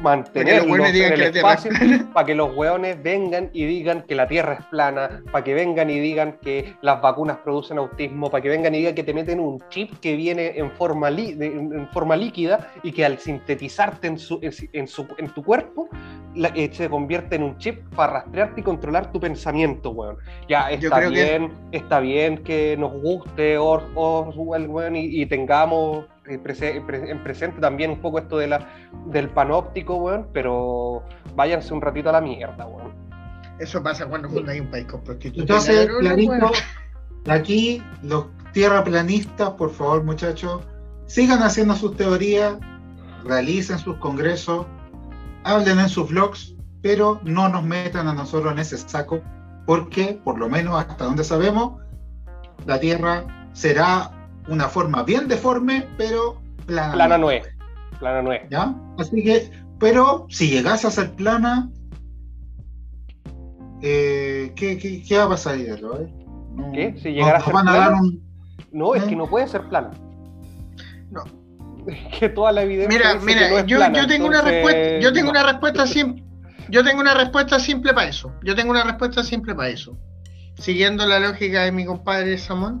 mantenerlos en el espacio, para que los weones vengan y digan que la Tierra es plana, para que vengan y digan que las vacunas producen autismo, para que vengan y digan que te meten un chip que viene en forma, en forma líquida y que al sintetizarte en, su, en, su, en tu cuerpo eh, se convierte en un chip para rastrearte y controlar tu pensamiento, weón. Ya, está bien, está bien que nos guste Oswald, weón, y, y tengamos en presente también un poco esto de la, del panóptico, weón, pero váyanse un ratito a la mierda, weón. Eso pasa cuando hay un país con prostitutas. Entonces, clarito, aquí los tierraplanistas, por favor, muchachos, sigan haciendo sus teorías, realicen sus congresos, hablen en sus vlogs, pero no nos metan a nosotros en ese saco, porque por lo menos hasta donde sabemos, la Tierra será una forma bien deforme, pero plana. Plana no es. Plana no es. ¿Ya? Así que, pero si llegase a ser plana, eh, ¿qué, qué, va a pasar ahí? No, ¿Qué? Si llegara a ser plana. No, es que ¿Eh? no puede ser plana. No. que toda la evidencia. Mira, mira, yo, yo, tengo una respuesta, yo tengo una respuesta simple. Yo tengo una respuesta simple para eso. Yo tengo una respuesta simple para eso. Siguiendo la lógica de mi compadre Samuel.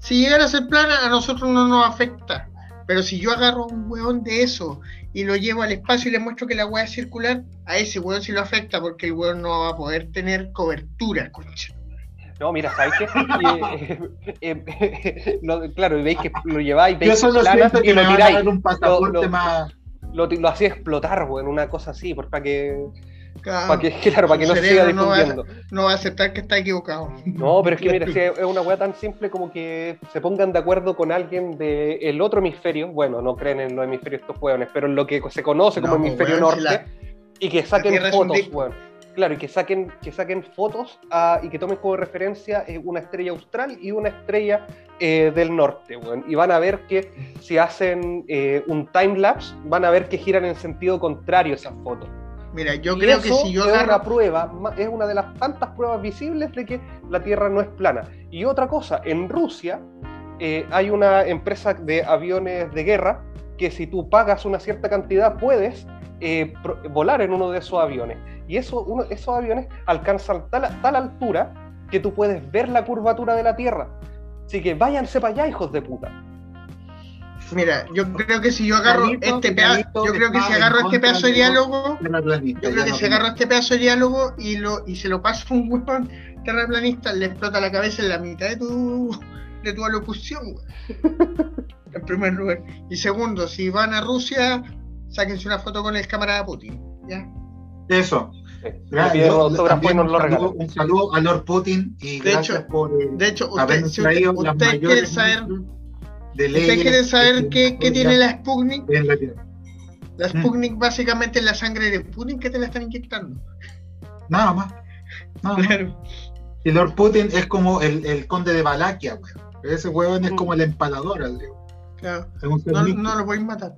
Si llegara a ser plana, a nosotros no nos afecta. Pero si yo agarro un hueón de eso y lo llevo al espacio y le muestro que la hueá es circular, a ese hueón sí lo afecta porque el hueón no va a poder tener cobertura, concha. No, mira, ¿sabes qué? Eh, eh, claro, y veis que lo lleváis, veis Yo solo siento que lo tiráis. un pasaporte más. Lo, lo, hacía explotar, en una cosa así, para que. Claro, para que, claro, para que no se siga difundiendo. No va, a aceptar que está equivocado. No, pero es que mira, es una weá tan simple como que se pongan de acuerdo con alguien del otro hemisferio. Bueno, no creen en los hemisferios estos hueones, pero en lo que se conoce como pues, hemisferio norte. y que saquen fotos, weón Claro, y que saquen, que saquen fotos ah, y que tomen como referencia eh, una estrella austral y una estrella eh, del norte, y van a ver que si hacen eh, un time lapse, van a ver que giran en sentido contrario esas fotos. Mira, yo creo que si yo es una prueba, es una de las tantas pruebas visibles de que la Tierra no es plana. Y otra cosa, en Rusia hay una empresa de aviones de guerra que si tú pagas una cierta cantidad puedes volar en uno de esos aviones. Y eso, uno, esos aviones alcanzan tal, tal altura que tú puedes ver la curvatura de la Tierra. Así que váyanse para allá, hijos de puta. Mira, yo creo que si yo agarro este pedazo, yo creo que si agarro este pedazo de diálogo, yo creo que si agarro este pedazo de diálogo y lo y se lo paso a un huevón terraplanista, le explota la cabeza en la mitad de tu de tu alocución, en primer lugar. Y segundo, si van a Rusia, sáquense una foto con el cámara de Putin, ¿ya? Eso. un, saludo, a Lord Putin y de gracias por eh, de hecho, usted, si usted, quiere saber, ¿Usted quiere saber qué, qué tiene la Sputnik? La, mm. Sputnik básicamente es la sangre de Putin que te la están inyectando. Nada más. Nada Y Lord Putin es como el, el conde de Valaquia, Ese huevón es mm. como el empalador, al Claro. No, no, lo podéis matar.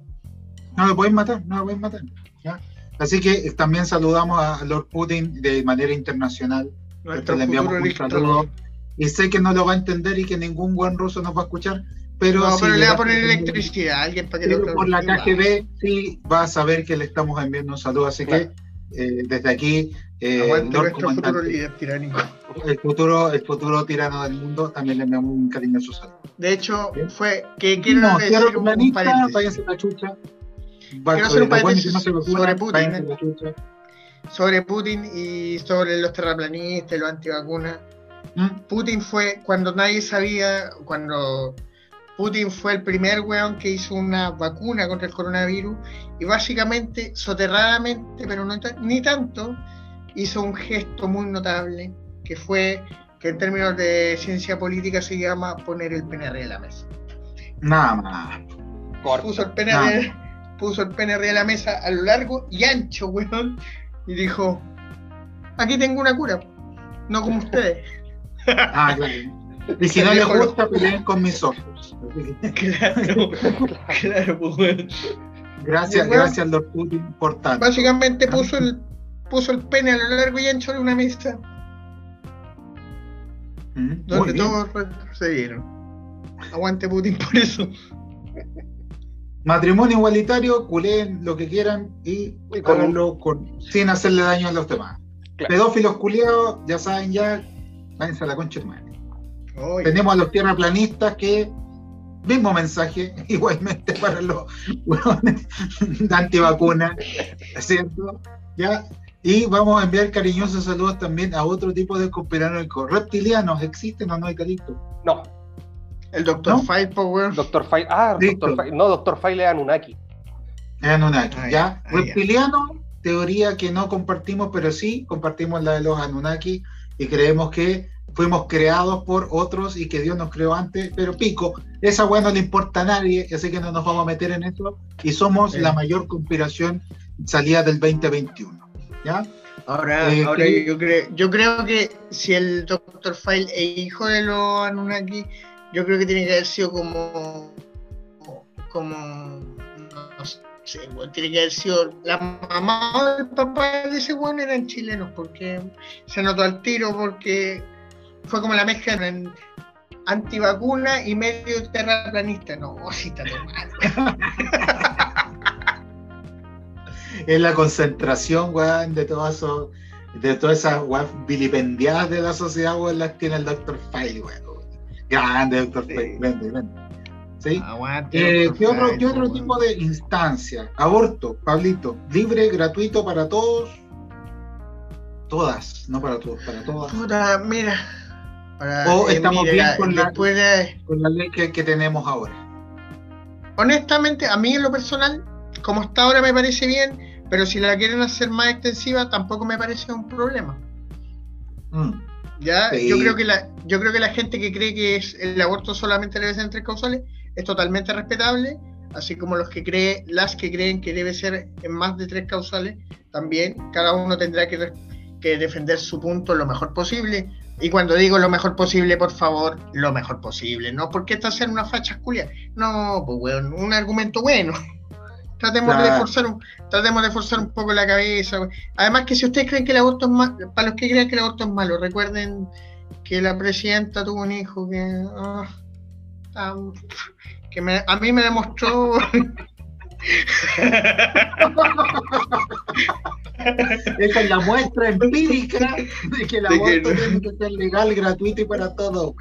No lo podéis matar, no lo podéis matar. ¿ya? Así que también saludamos a Lord Putin de manera internacional. le enviamos un saludo. Y sé que no lo va a entender y que ningún buen ruso nos va a escuchar, pero, no, pero le va a poner electricidad a alguien para que Por la KGB sí va a saber que le estamos enviando un saludo. Así que eh, desde aquí, eh, futuro líder tiránico. El futuro, el futuro tirano del mundo también le enviamos un cariñoso saludo. De hecho, fue que quiero no, decir un paréntesis. la chucha. Quiero hacer un paréntesis sobre Putin. Sobre Putin y sobre los terraplanistas, los antivacunas. ¿Mm? Putin fue, cuando nadie sabía, cuando Putin fue el primer weón que hizo una vacuna contra el coronavirus y básicamente, soterradamente, pero no ni tanto, hizo un gesto muy notable que fue que en términos de ciencia política se llama poner el PNR en la mesa. Nada más. Puso el PNR, puso el PNR a la mesa a lo largo y ancho, weón, y dijo, aquí tengo una cura, no como ustedes. ah, claro. Y si no les gusta, peleen con mis ojos. claro, claro, pues, Gracias, gracias, Lord Putin, por tanto. Básicamente puso el, puso el pene a lo largo y ancho de una mesa. Mm, donde todos retrocedieron. Aguante Putin por eso. Matrimonio igualitario, culeen lo que quieran y háganlo con, sin hacerle daño a los demás. Pedófilos culiados, ya saben, ya, váyanse a la concha de Tenemos a los tierraplanistas que, mismo mensaje, igualmente para los hueones de antivacuna, ¿cierto? ¿Ya? Y vamos a enviar cariñosos saludos también a otro tipo de conspiranoicos. ¿Reptilianos existen o no hay calito? No. El Dr. ¿No? File, Doctor File, ah, Doctor File. no, Doctor File es Anunnaki. Es Anunnaki, ah, ¿ya? Reptiliano, teoría que no compartimos, pero sí compartimos la de los Anunnaki y creemos que fuimos creados por otros y que Dios nos creó antes, pero pico, esa weá no le importa a nadie, así que no nos vamos a meter en eso y somos la mayor conspiración salida del 2021. ¿Ya? Ahora, eh, ahora yo, creo, yo creo que si el Dr. File es hijo de los Anunnaki, yo creo que tiene que haber sido como. como. no sé, tiene que haber sido. la mamá o el papá de ese weón eran chilenos, porque se notó al tiro, porque fue como la mezcla en antivacuna y medio terraplanista. No, sí está mal. es la concentración, weón, de todo eso, de todas esas weón vilipendiadas de la sociedad, weón, las tiene el Dr. File, weón. Grande, Dr. Sí. File, grande, grande. ¿Sí? Aguante, eh, ¿qué, otro, ¿Qué otro tipo de instancia? Aborto, Pablito, libre, gratuito para todos. Todas, no para todos, para todas. Puta, mira. O estamos bien con la, con la ley que, que tenemos ahora. Honestamente, a mí en lo personal, como está ahora me parece bien, pero si la quieren hacer más extensiva, tampoco me parece un problema. Mm. ¿Ya? Yo, creo que la, yo creo que la gente que cree que es, el aborto solamente debe ser en tres causales es totalmente respetable, así como los que creen, las que creen que debe ser en más de tres causales, también cada uno tendrá que, que defender su punto lo mejor posible. Y cuando digo lo mejor posible, por favor, lo mejor posible. No porque esta sea una facha culia. No, pues bueno, un argumento bueno. Tratemos, de forzar un, tratemos de forzar un poco la cabeza. Además que si ustedes creen que el aborto es malo, para los que creen que el aborto es malo, recuerden que la presidenta tuvo un hijo que, ah, que a mí me demostró... Esa es la muestra empírica de que el aborto tiene que ser legal, gratuito y para todos.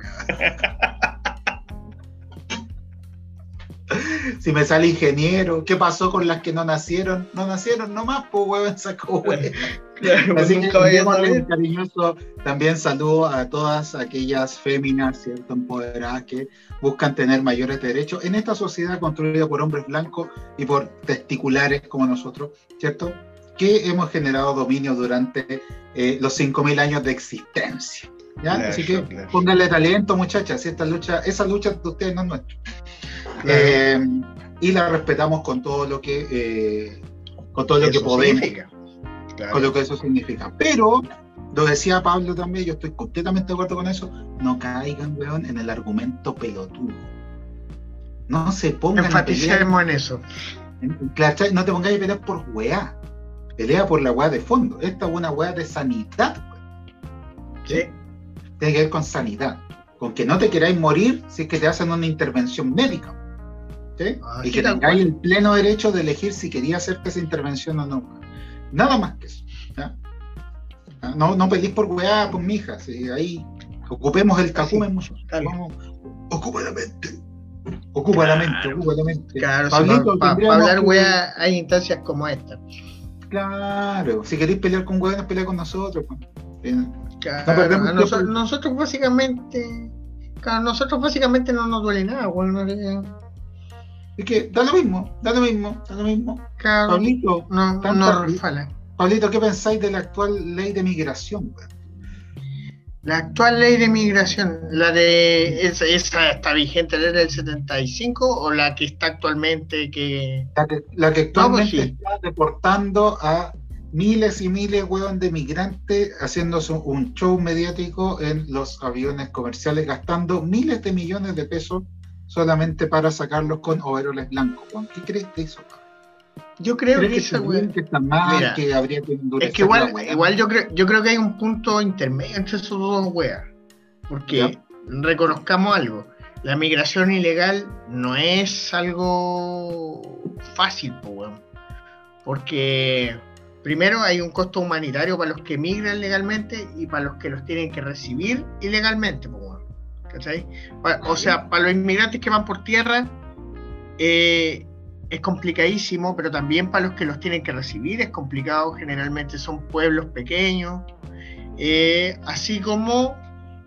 Si me sale ingeniero, ¿qué pasó con las que no nacieron? No nacieron nomás, pues hueven sacó. Así que un cariñoso también saludo a todas aquellas féminas, ¿cierto? Empoderadas que buscan tener mayores derechos en esta sociedad construida por hombres blancos y por testiculares como nosotros, ¿cierto? Que hemos generado dominio durante eh, los 5.000 años de existencia. ¿ya? Así que pónganle talento, muchachas. Esta lucha, esa lucha de ustedes no es nuestra. Eh, y la respetamos con todo lo que, eh, con todo lo que podemos. Con lo que eso significa. Pero, lo decía Pablo también, yo estoy completamente de acuerdo con eso, no caigan, weón, en el argumento pelotudo. No se pongan Enfaticemos en eso. No te pongas a pelear por weá. Pelea por la weá de fondo. Esta es una weá de sanidad. ¿Sí? Tiene que ver con sanidad. Con que no te queráis morir si es que te hacen una intervención médica. Ah, y que tengáis el pleno derecho de elegir si quería hacerte esa intervención o no. Nada más que eso. No, no pedís por weá, por mija. ahí ocupemos el cacumen, Vamos, ocupa la mente. Ocupa la mente, ocupa la mente. Claro, para hablar weá hay instancias como esta. Claro, si queréis pelear con weá, pelea con nosotros. Pues. Claro, nosotros, básicamente, claro, nosotros básicamente no nos duele nada, bueno, es que da lo mismo, da lo mismo, da lo mismo. Pablito, no, no Pablito, ¿qué pensáis de la actual ley de migración? La actual ley de migración, la de esa, está vigente desde el 75 o la que está actualmente que la que, pues actualmente está deportando a miles y miles de migrantes haciéndose un show mediático en los aviones comerciales gastando miles de millones de pesos solamente para sacarlos con overoles blancos. ¿Qué crees de eso? Yo creo que, esa que está mal, que habría que Es que igual, igual yo creo, yo creo que hay un punto intermedio entre esos dos weas. Porque reconozcamos algo. La migración ilegal no es algo fácil, porque primero hay un costo humanitario para los que migran legalmente y para los que los tienen que recibir ilegalmente. O sea, para los inmigrantes que van por tierra eh, es complicadísimo, pero también para los que los tienen que recibir es complicado, generalmente son pueblos pequeños, eh, así como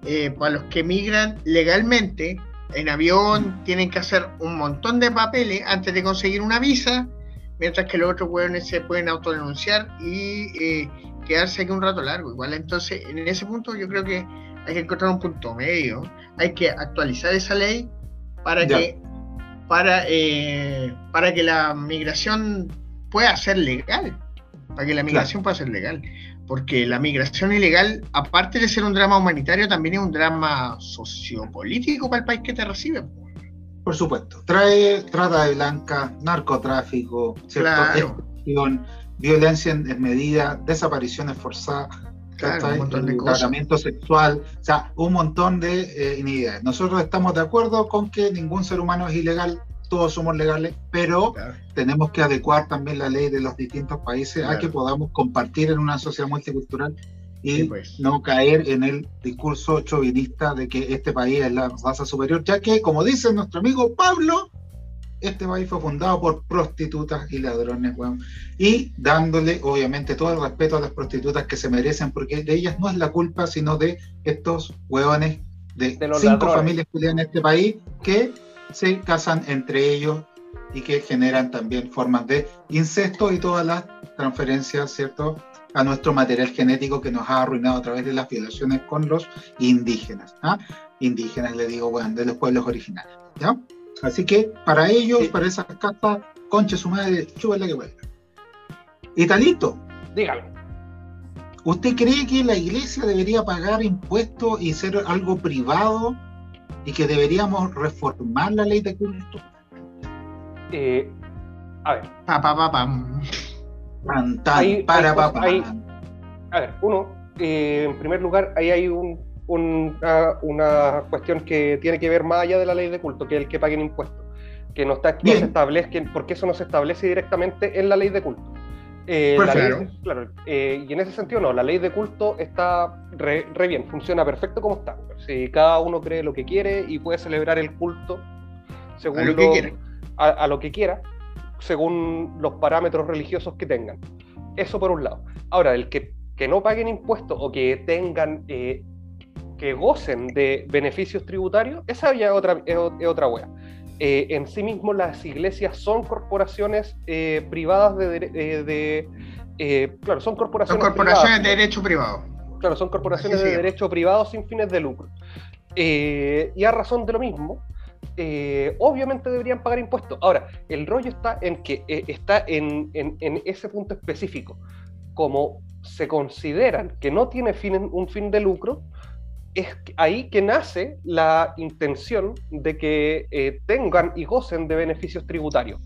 eh, para los que migran legalmente en avión tienen que hacer un montón de papeles antes de conseguir una visa, mientras que los otros hueones se pueden autodenunciar y quedarse aquí un rato largo. Igual entonces, en ese punto yo creo que hay que encontrar un punto medio, hay que actualizar esa ley para que para, eh, para que la migración pueda ser legal, para que la migración pueda ser legal, porque la migración ilegal, aparte de ser un drama humanitario, también es un drama sociopolítico para el país que te recibe. Por supuesto, trae trata de blanca, narcotráfico, ¿cierto? violencia en medida, desapariciones forzadas, un montón de tratamiento sexual, o sea, un montón de eh, Nosotros estamos de acuerdo con que ningún ser humano es ilegal, todos somos legales, pero tenemos que adecuar también la ley de los distintos países a que podamos compartir en una sociedad multicultural y pues. no caer en el discurso chauvinista de que este país es la raza superior, ya que, como dice nuestro amigo Pablo, este país fue fundado por prostitutas y ladrones, Y dándole, obviamente, todo el respeto a las prostitutas que se merecen, porque de ellas no es la culpa, sino de estos hueones de, cinco familias que en este país que se casan entre ellos y que generan también formas de incesto y todas las transferencias, ¿cierto? a nuestro material genético que nos ha arruinado a través de las violaciones con los indígenas. ¿ah? Indígenas, le digo, bueno, de los pueblos originales. ¿ya? Así que para ellos, para esas casas, concha su madre, chúbala que vuelva. Italito. Dígalo. ¿Usted cree que la iglesia debería pagar impuestos y ser algo privado y que deberíamos reformar la ley de culto? Eh, a ver. Pa, pa, pa, para, pa, a ver, uno, eh, en primer lugar, ahí hay un una, cuestión que tiene que ver más allá de la ley de culto, que es el que paguen impuestos, que no, está, no se establece, porque eso no se establece directamente en la ley de culto. Eh, claro, eh, y en ese sentido no, la ley de culto está re, bien, funciona perfecto como está. Si cada uno cree lo que quiere y puede celebrar el culto según a lo, que, a, lo que quiera, según los parámetros religiosos que tengan. Eso por un lado. Ahora, el que, que no paguen impuestos o que tengan eh, que gocen de beneficios tributarios, esa ya es otra, es, otra wea. Eh, en sí mismo las iglesias son corporaciones eh, privadas de, eh, claro, son corporaciones, son corporaciones de derecho privado. Claro, son corporaciones de derecho privado sin fines de lucro. y a razón de lo mismo, obviamente deberían pagar impuestos. Ahora, el rollo está en que está en, en, en, ese punto específico. Como se consideran que no tiene fin, un fin de lucro, es ahí que nace la intención de que eh, tengan y gocen de beneficios tributarios.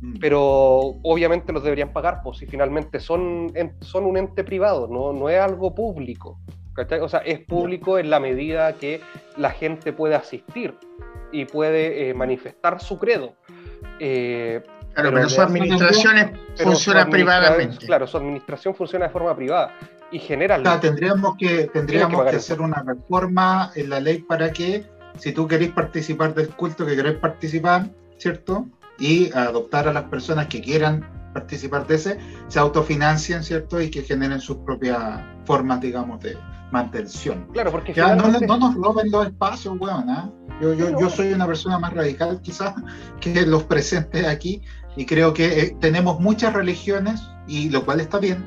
Mm. Pero obviamente los deberían pagar, pues si finalmente son, son un ente privado, no, no es algo público. O sea, es público en la medida que la gente puede asistir y puede eh, manifestar su credo. Eh, claro, pero, su administración funciona privadamente. Claro, su administración funciona de forma privada y general. tendríamos que, tendríamos que, hacer una reforma en la ley para que, si tú querés participar del culto, que querés participar, ¿cierto? Y adoptar a las personas que quieran participar de ese, se autofinancien, ¿cierto? Y que generen sus propias formas, digamos, de mantención. Claro, porque no, no, nos roben los espacios, weón, ¿ah? Yo, yo, yo, soy una persona más radical quizás que los presentes aquí y creo que eh, tenemos muchas religiones y lo cual está bien,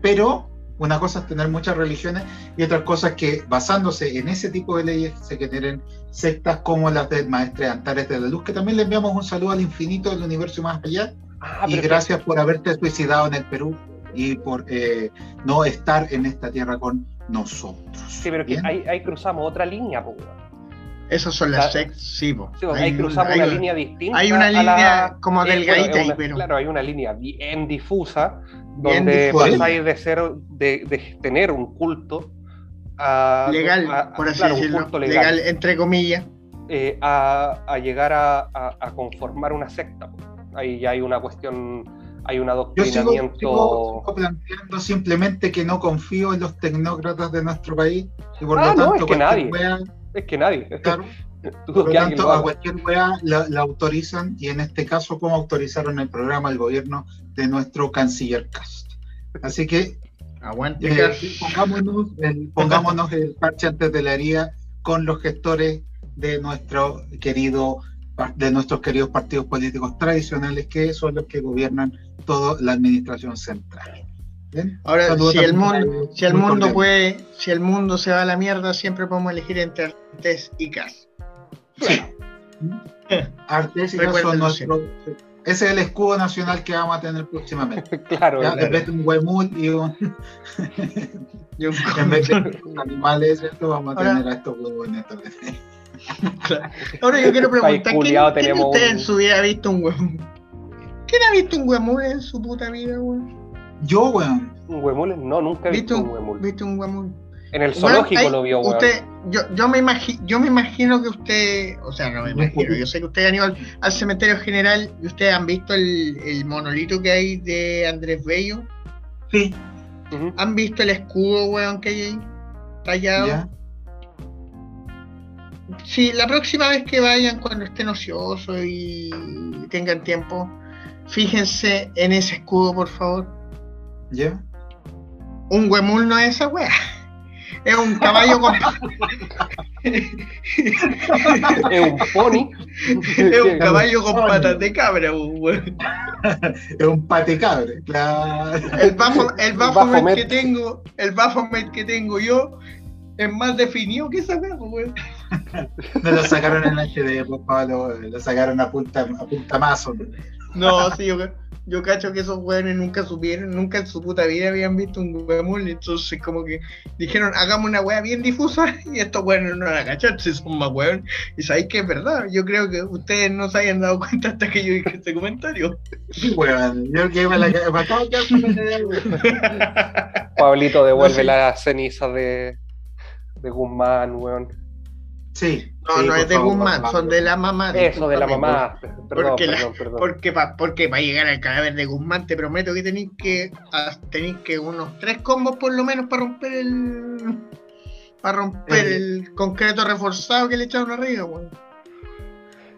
pero una cosa es tener muchas religiones y otra cosa es que basándose en ese tipo de leyes se generen sectas como las del Maestre Antares de la Luz, que también le enviamos un saludo al infinito del universo más allá. Ah, y gracias por haberte suicidado en el Perú y por eh, no estar en esta tierra con nosotros. Sí, pero que ahí, cruzamos otra línea, pues. Esas son las sectas, sí, ahí cruzamos una línea distinta. Hay una línea como delgadita ahí, pero. Claro, hay una línea bien difusa donde pasáis de ser, de, tener un culto legal, por así decirlo, legal, entre comillas, eh, a, llegar a, conformar una secta. Ahí ya hay una cuestión, hay un adoctrinamiento. Yo sigo, planteando simplemente que no confío en los tecnócratas de nuestro país y por ah, lo tanto, es que nadie. es que nadie. Por lo tanto, a cualquier wea la, autorizan y en este caso, como autorizaron el programa el gobierno de nuestro canciller Cast. Así que Aguante, eh, pongámonos, el, pongámonos el parche antes de la herida con los gestores de nuestro querido de nuestros queridos partidos políticos tradicionales que son los que gobiernan toda la administración central. Ahora, si el mundo, si el mundo puede, si el mundo se va a la mierda, siempre podemos elegir entre Artes y Cas. Sí. Artes y Cas son nuestros. Ese es el escudo nacional que vamos a tener próximamente. claro, En vez de un huemul y un. y un en vez de animales, esto vamos a tener a estos huevos en esta claro. Ahora yo quiero preguntar: ¿quién, ¿quién de ustedes en su vida ha visto un huemul? ¿Quién ha visto un huemul en su puta vida, weón? Yo, weón. ¿Un huemul? No, nunca he visto un huemul. ¿Viste un huemul? En el zoológico lo vio, weón. Usted, yo, yo, me imagino, yo me imagino que usted, o sea, no me imagino, yo sé que usted ha ido al, al cementerio general y ustedes han visto el, el, monolito que hay de Andrés Bello. Sí. Uh -huh. ¿Han visto el escudo, weón, que hay ahí? Tallado. ¿Ya? Sí, la próxima vez que vayan, cuando estén ociosos y tengan tiempo, fíjense en ese escudo, por favor. ¿Ya? Un huemul no es esa wea. Es un caballo con. es un pony. Es un caballo con patas de cabra, weón. Es un pate cabra, claro. El bafo, el Baphomet que tengo, el Baphomet que tengo yo es más definido que esa weón. No lo sacaron en HD, por favor, lo, sacaron a punta, a punta mazo. No, sí, yo, yo cacho que esos weones nunca supieron, nunca en su puta vida habían visto un huemul, entonces como que dijeron, hagamos una wea bien difusa, y estos weones no la cachan, si son más weones, y sabéis que es verdad, yo creo que ustedes no se hayan dado cuenta hasta que yo dije este comentario. Weón, yo que me la me acabo Pablito devuelve no, sí. las cenizas de, de Guzmán, weón. Sí. No, sí, no es de Guzmán, son de la mamá. Eso, de la mamá. Perdón, porque, perdón, la, perdón. Porque para porque pa llegar al cadáver de Guzmán te prometo que tenéis que tenéis que unos tres combos por lo menos para romper el para romper el concreto reforzado que le echaron arriba, weón.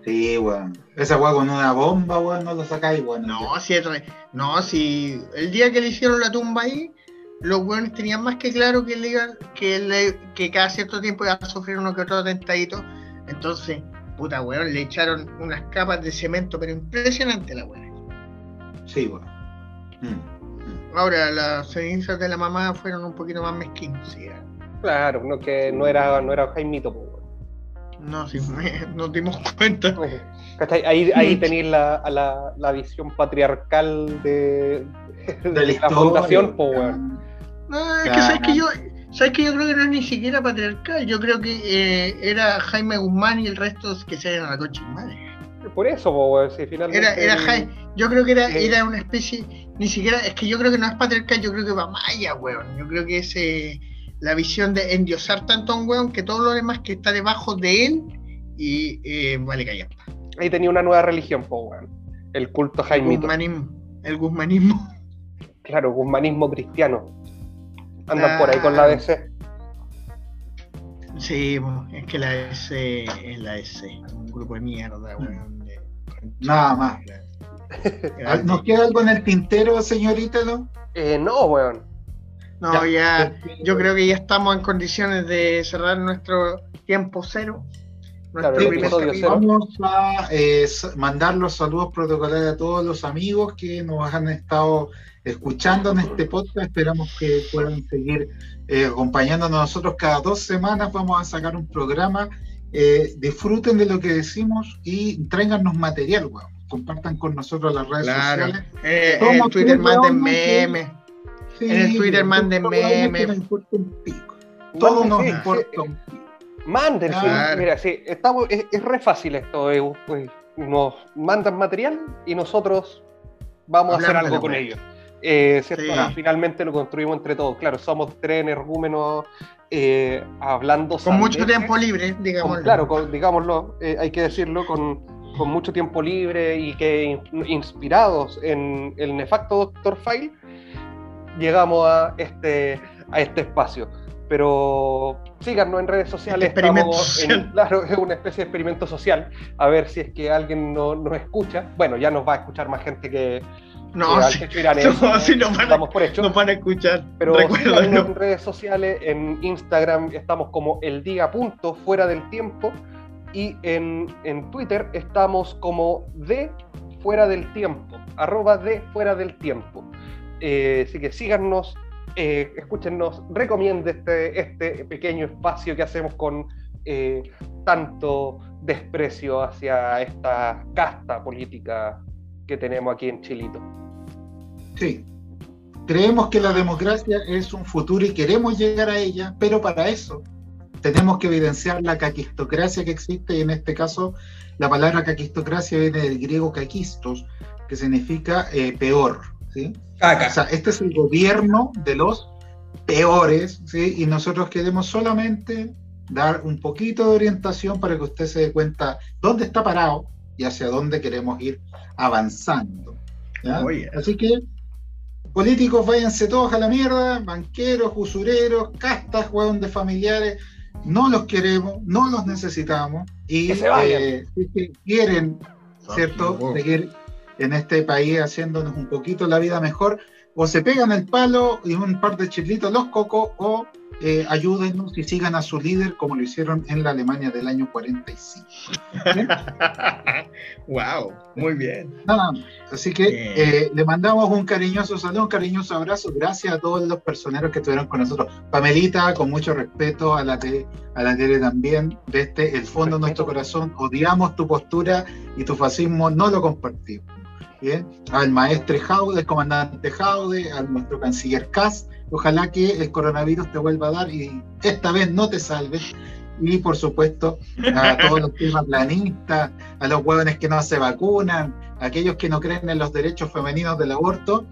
Sí, weón. Esa weón con una bomba, weón, no lo sacáis, weón. No, si es re- no, si el día que le hicieron la tumba ahí, los weones tenían más que claro que le iban, que, le- que cada cierto tiempo iba a sufrir uno que otro atentadito. Entonces, puta weón, le echaron unas capas de cemento, pero impresionante la weón. Sí, weón. Mm. Ahora, las cenizas de la mamá fueron un poquito más mezquinos, sí. eh. Claro, no, que no era, no era Jaimito, weón. No, sí, me- nos dimos cuenta. ¿Cachai? Ahí, ahí tenéis la, a la, la visión patriarcal de, de De la la historia, fundación, po, weón. No, es que sabes que yo, sabes que yo creo que no es ni siquiera patriarcal, yo creo que eh, era Jaime Guzmán y el resto que se vayan a la mi madre. Por eso, po, si finalmente... Era, era Jaime, yo creo que era, era una especie, ni siquiera, es que yo creo que no es patriarcal, yo creo que va maya, weón. Yo creo que es eh, la visión de endiosar tanto a un weón que todo lo demás que está debajo de él y eh, vale callampa. Ahí tenía una nueva religión, po, weón. El culto El Jaimito. guzmanismo. El guzmanismo. Claro, guzmanismo cristiano. Andan por ahí con la. DC. Sí, po, es que la S es la S, un grupo de mierda, weón. Nada más. Ah, ¿Nos queda algo en el tintero, señorita, no? Eh, no, weón. No, ya, yo creo que ya estamos en condiciones de cerrar nuestro tiempo cero. Claro. Vamos a eh, mandar los saludos protocolares a todos los amigos que nos han estado escuchando en este podcast. Esperamos que puedan seguir eh, acompañándonos nosotros cada dos semanas. Vamos a sacar un programa. Eh, disfruten de lo que decimos y tráiganos material, weón. Compartan con nosotros las redes Claro. sociales. Eh, en el Twitter manden memes. Sí, En el Twitter manden memes. que nos importa un pico. Todo nos sí, importa sí. un pico. Claro. Mira, sí, estamos, es, es re fácil esto. eh, pues, nos mandan material y nosotros vamos a hacer algo con ellos. Eh, ¿cierto? Sí. Ah, Finalmente lo construimos entre todos. Claro, somos tres energúmenos eh, hablando. Con mucho tiempo libre, Con- digamos. claro, con- digámoslo, eh, hay que decirlo, con, con mucho tiempo libre y que in- inspirados en el nefasto Dr. File, llegamos a este, a este espacio. Pero síganos en redes sociales, estamos en- claro, es una especie de experimento social, a ver si es que alguien no- nos escucha. Bueno, ya nos va a escuchar más gente que, No, que Iranés, no, sí, nos van a- por hecho. nos van a escuchar. Pero síganos en redes sociales, en Instagram estamos como el día punto fuera del tiempo y en, en Twitter estamos como de fuera del tiempo, arroba de fuera del tiempo. así que síganos, escúchenos, recomiende este, este pequeño espacio que hacemos con tanto desprecio hacia esta casta política que tenemos aquí en Chilito. Sí, creemos que la democracia es un futuro y queremos llegar a ella, pero para eso tenemos que evidenciar la caquistocracia que existe y en este caso la palabra caquistocracia viene del griego kakistos, que significa eh, peor. ¿Sí? O sea, este es el gobierno de los peores ¿sí? y nosotros queremos solamente dar un poquito de orientación para que usted se dé cuenta dónde está parado y hacia dónde queremos ir avanzando. Así que, políticos, váyanse todos a la mierda, banqueros, usureros, castas, huevón de familiares, no los queremos, no los necesitamos y eh, si quieren, ¿cierto?, seguir en este país haciéndonos un poquito la vida mejor, o se pegan el palo y un par de chilitos los cocos, o eh, ayúdenos y sigan a su líder como lo hicieron en la Alemania del año 45. wow, muy bien. así que eh, le mandamos un cariñoso saludo, un cariñoso abrazo. Gracias a todos los personeros que estuvieron con nosotros. Pamelita, con mucho respeto a la tele, a la tele también, desde el fondo de nuestro corazón, odiamos tu postura y tu fascismo, no lo compartimos. Bien, al maestre Jaude, el comandante Jaude, a nuestro canciller Kass, Ojalá que el coronavirus te vuelva a dar y esta vez no te salves. Y por supuesto, a todos los planistas, a los huevones que no se vacunan, a aquellos que no creen en los derechos femeninos del aborto,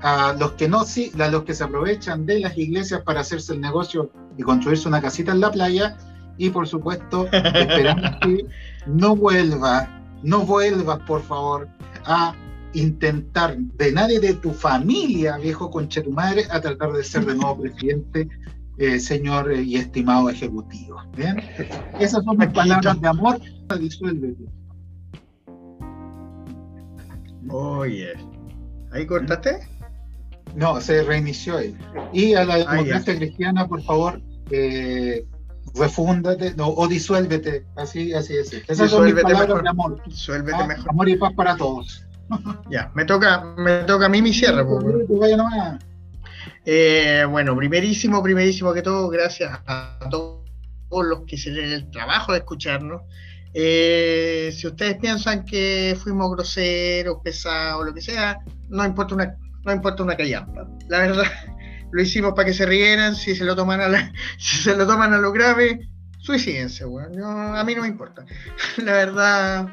a los que no sí, a los que se aprovechan de las iglesias para hacerse el negocio y construirse una casita en la playa. Y por supuesto, esperamos que no vuelva, no vuelvas por favor a intentar de nadie de tu familia, viejo conche tu madre, a tratar de ser de nuevo presidente, eh, señor eh, y estimado ejecutivo. ¿bien? Esas son mis palabras de amor. Disuélvete. Oye, ¿ahí cortaste? No, se reinició ahí. Y a la ah, democracia cristiana, por favor, eh, refúndate no, o disuélvete. Así, así es. Esas son mis palabras de amor. Disuélvete ah, mejor. Amor y paz para todos. Ya, me toca, me toca a mí mi cierre. Eh, bueno, primerísimo, primerísimo que todo, gracias a todos los que se den el trabajo de escucharnos. Eh, si ustedes piensan que fuimos groseros, pesados, lo que sea, no importa una, no importa una callampa. La verdad, lo hicimos para que se rieran, si se lo toman a, la, si se lo, toman a lo grave, suicídense, bueno. a mí no me importa. La verdad,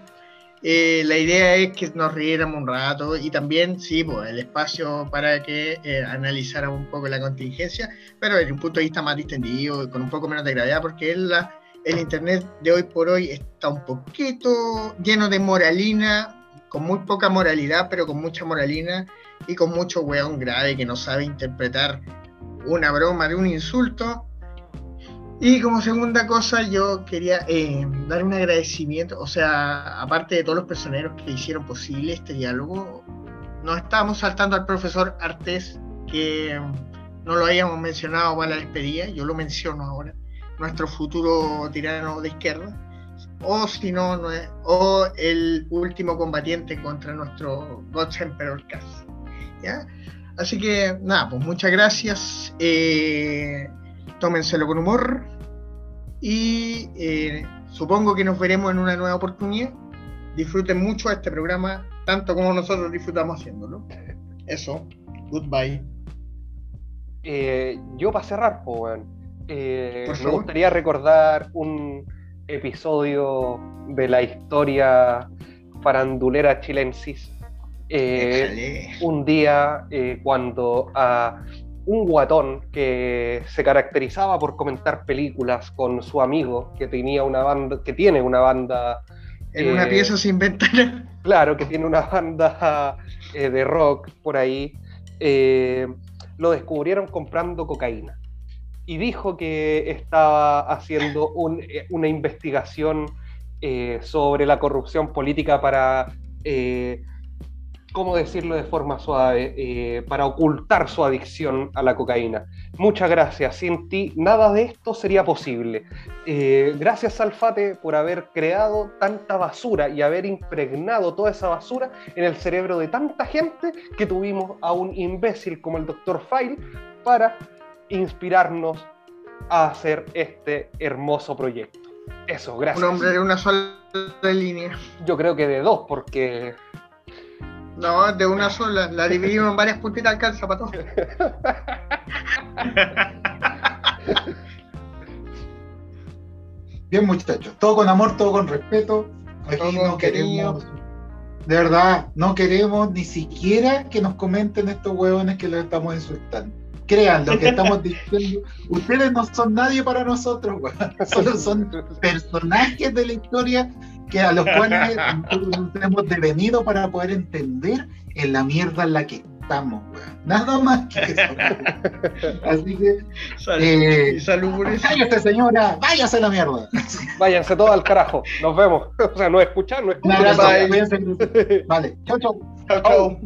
eh, la idea es que nos riéramos un rato y también, sí, pues, el espacio para que eh, analizáramos un poco la contingencia, pero desde un punto de vista más distendido, con un poco menos de gravedad, porque el Internet de hoy por hoy está un poquito lleno de moralina, con muy poca moralidad, pero con mucha moralina y con mucho weón grave que no sabe interpretar una broma de un insulto y como segunda cosa, yo quería eh, dar un agradecimiento, o sea, aparte de todos los personeros que hicieron posible este diálogo, nos estábamos saltando al profesor Artés, que no lo habíamos mencionado para la despedida, yo lo menciono ahora, nuestro futuro tirano de izquierda, o si no, no es, o el último combatiente contra nuestro God Emperor Cass. ¿ya? Así que nada, pues muchas gracias. Eh, tómenselo con humor y eh, supongo que nos veremos en una nueva oportunidad. Disfruten mucho este programa, tanto como nosotros disfrutamos haciéndolo. Eso, goodbye. Eh, yo para cerrar, eh, me gustaría recordar un episodio de la historia farandulera chilensis. un día cuando a un guatón que se caracterizaba por comentar películas con su amigo que tenía una banda, que tiene una banda. En una eh, pieza sin ventana. Claro, que tiene una banda eh, de rock por ahí. Eh, lo descubrieron comprando cocaína. Y dijo que estaba haciendo una investigación sobre la corrupción política para ¿cómo decirlo de forma suave? Eh, para ocultar su adicción a la cocaína. Muchas gracias. Sin ti nada de esto sería posible. Eh, gracias, Salfate, por haber creado tanta basura y haber impregnado toda esa basura en el cerebro de tanta gente que tuvimos a un imbécil como el Dr. File para inspirarnos a hacer este hermoso proyecto. Eso, gracias. Un hombre de una sola línea. Yo creo que de dos, porque no, de una sola. La dividimos en varias puntitas, alcanza para todos. Bien, muchachos. Todo con amor, todo con respeto. Aquí no queremos. De verdad, no queremos ni siquiera que nos comenten estos huevones que los estamos insultando. Crean lo que estamos diciendo. Ustedes no son nadie para nosotros, Solo son personajes de la historia que a los cuales nosotros hemos devenido para poder entender en la mierda en la que estamos, weón. Nada más que eso. Así que. eh, salud por eso. Cállate, señora, váyase a la mierda. Váyanse todos al carajo. Nos vemos. O sea, no escuchar, no escuchar. Un abrazo, Vale, chau, chau. Chau, chau.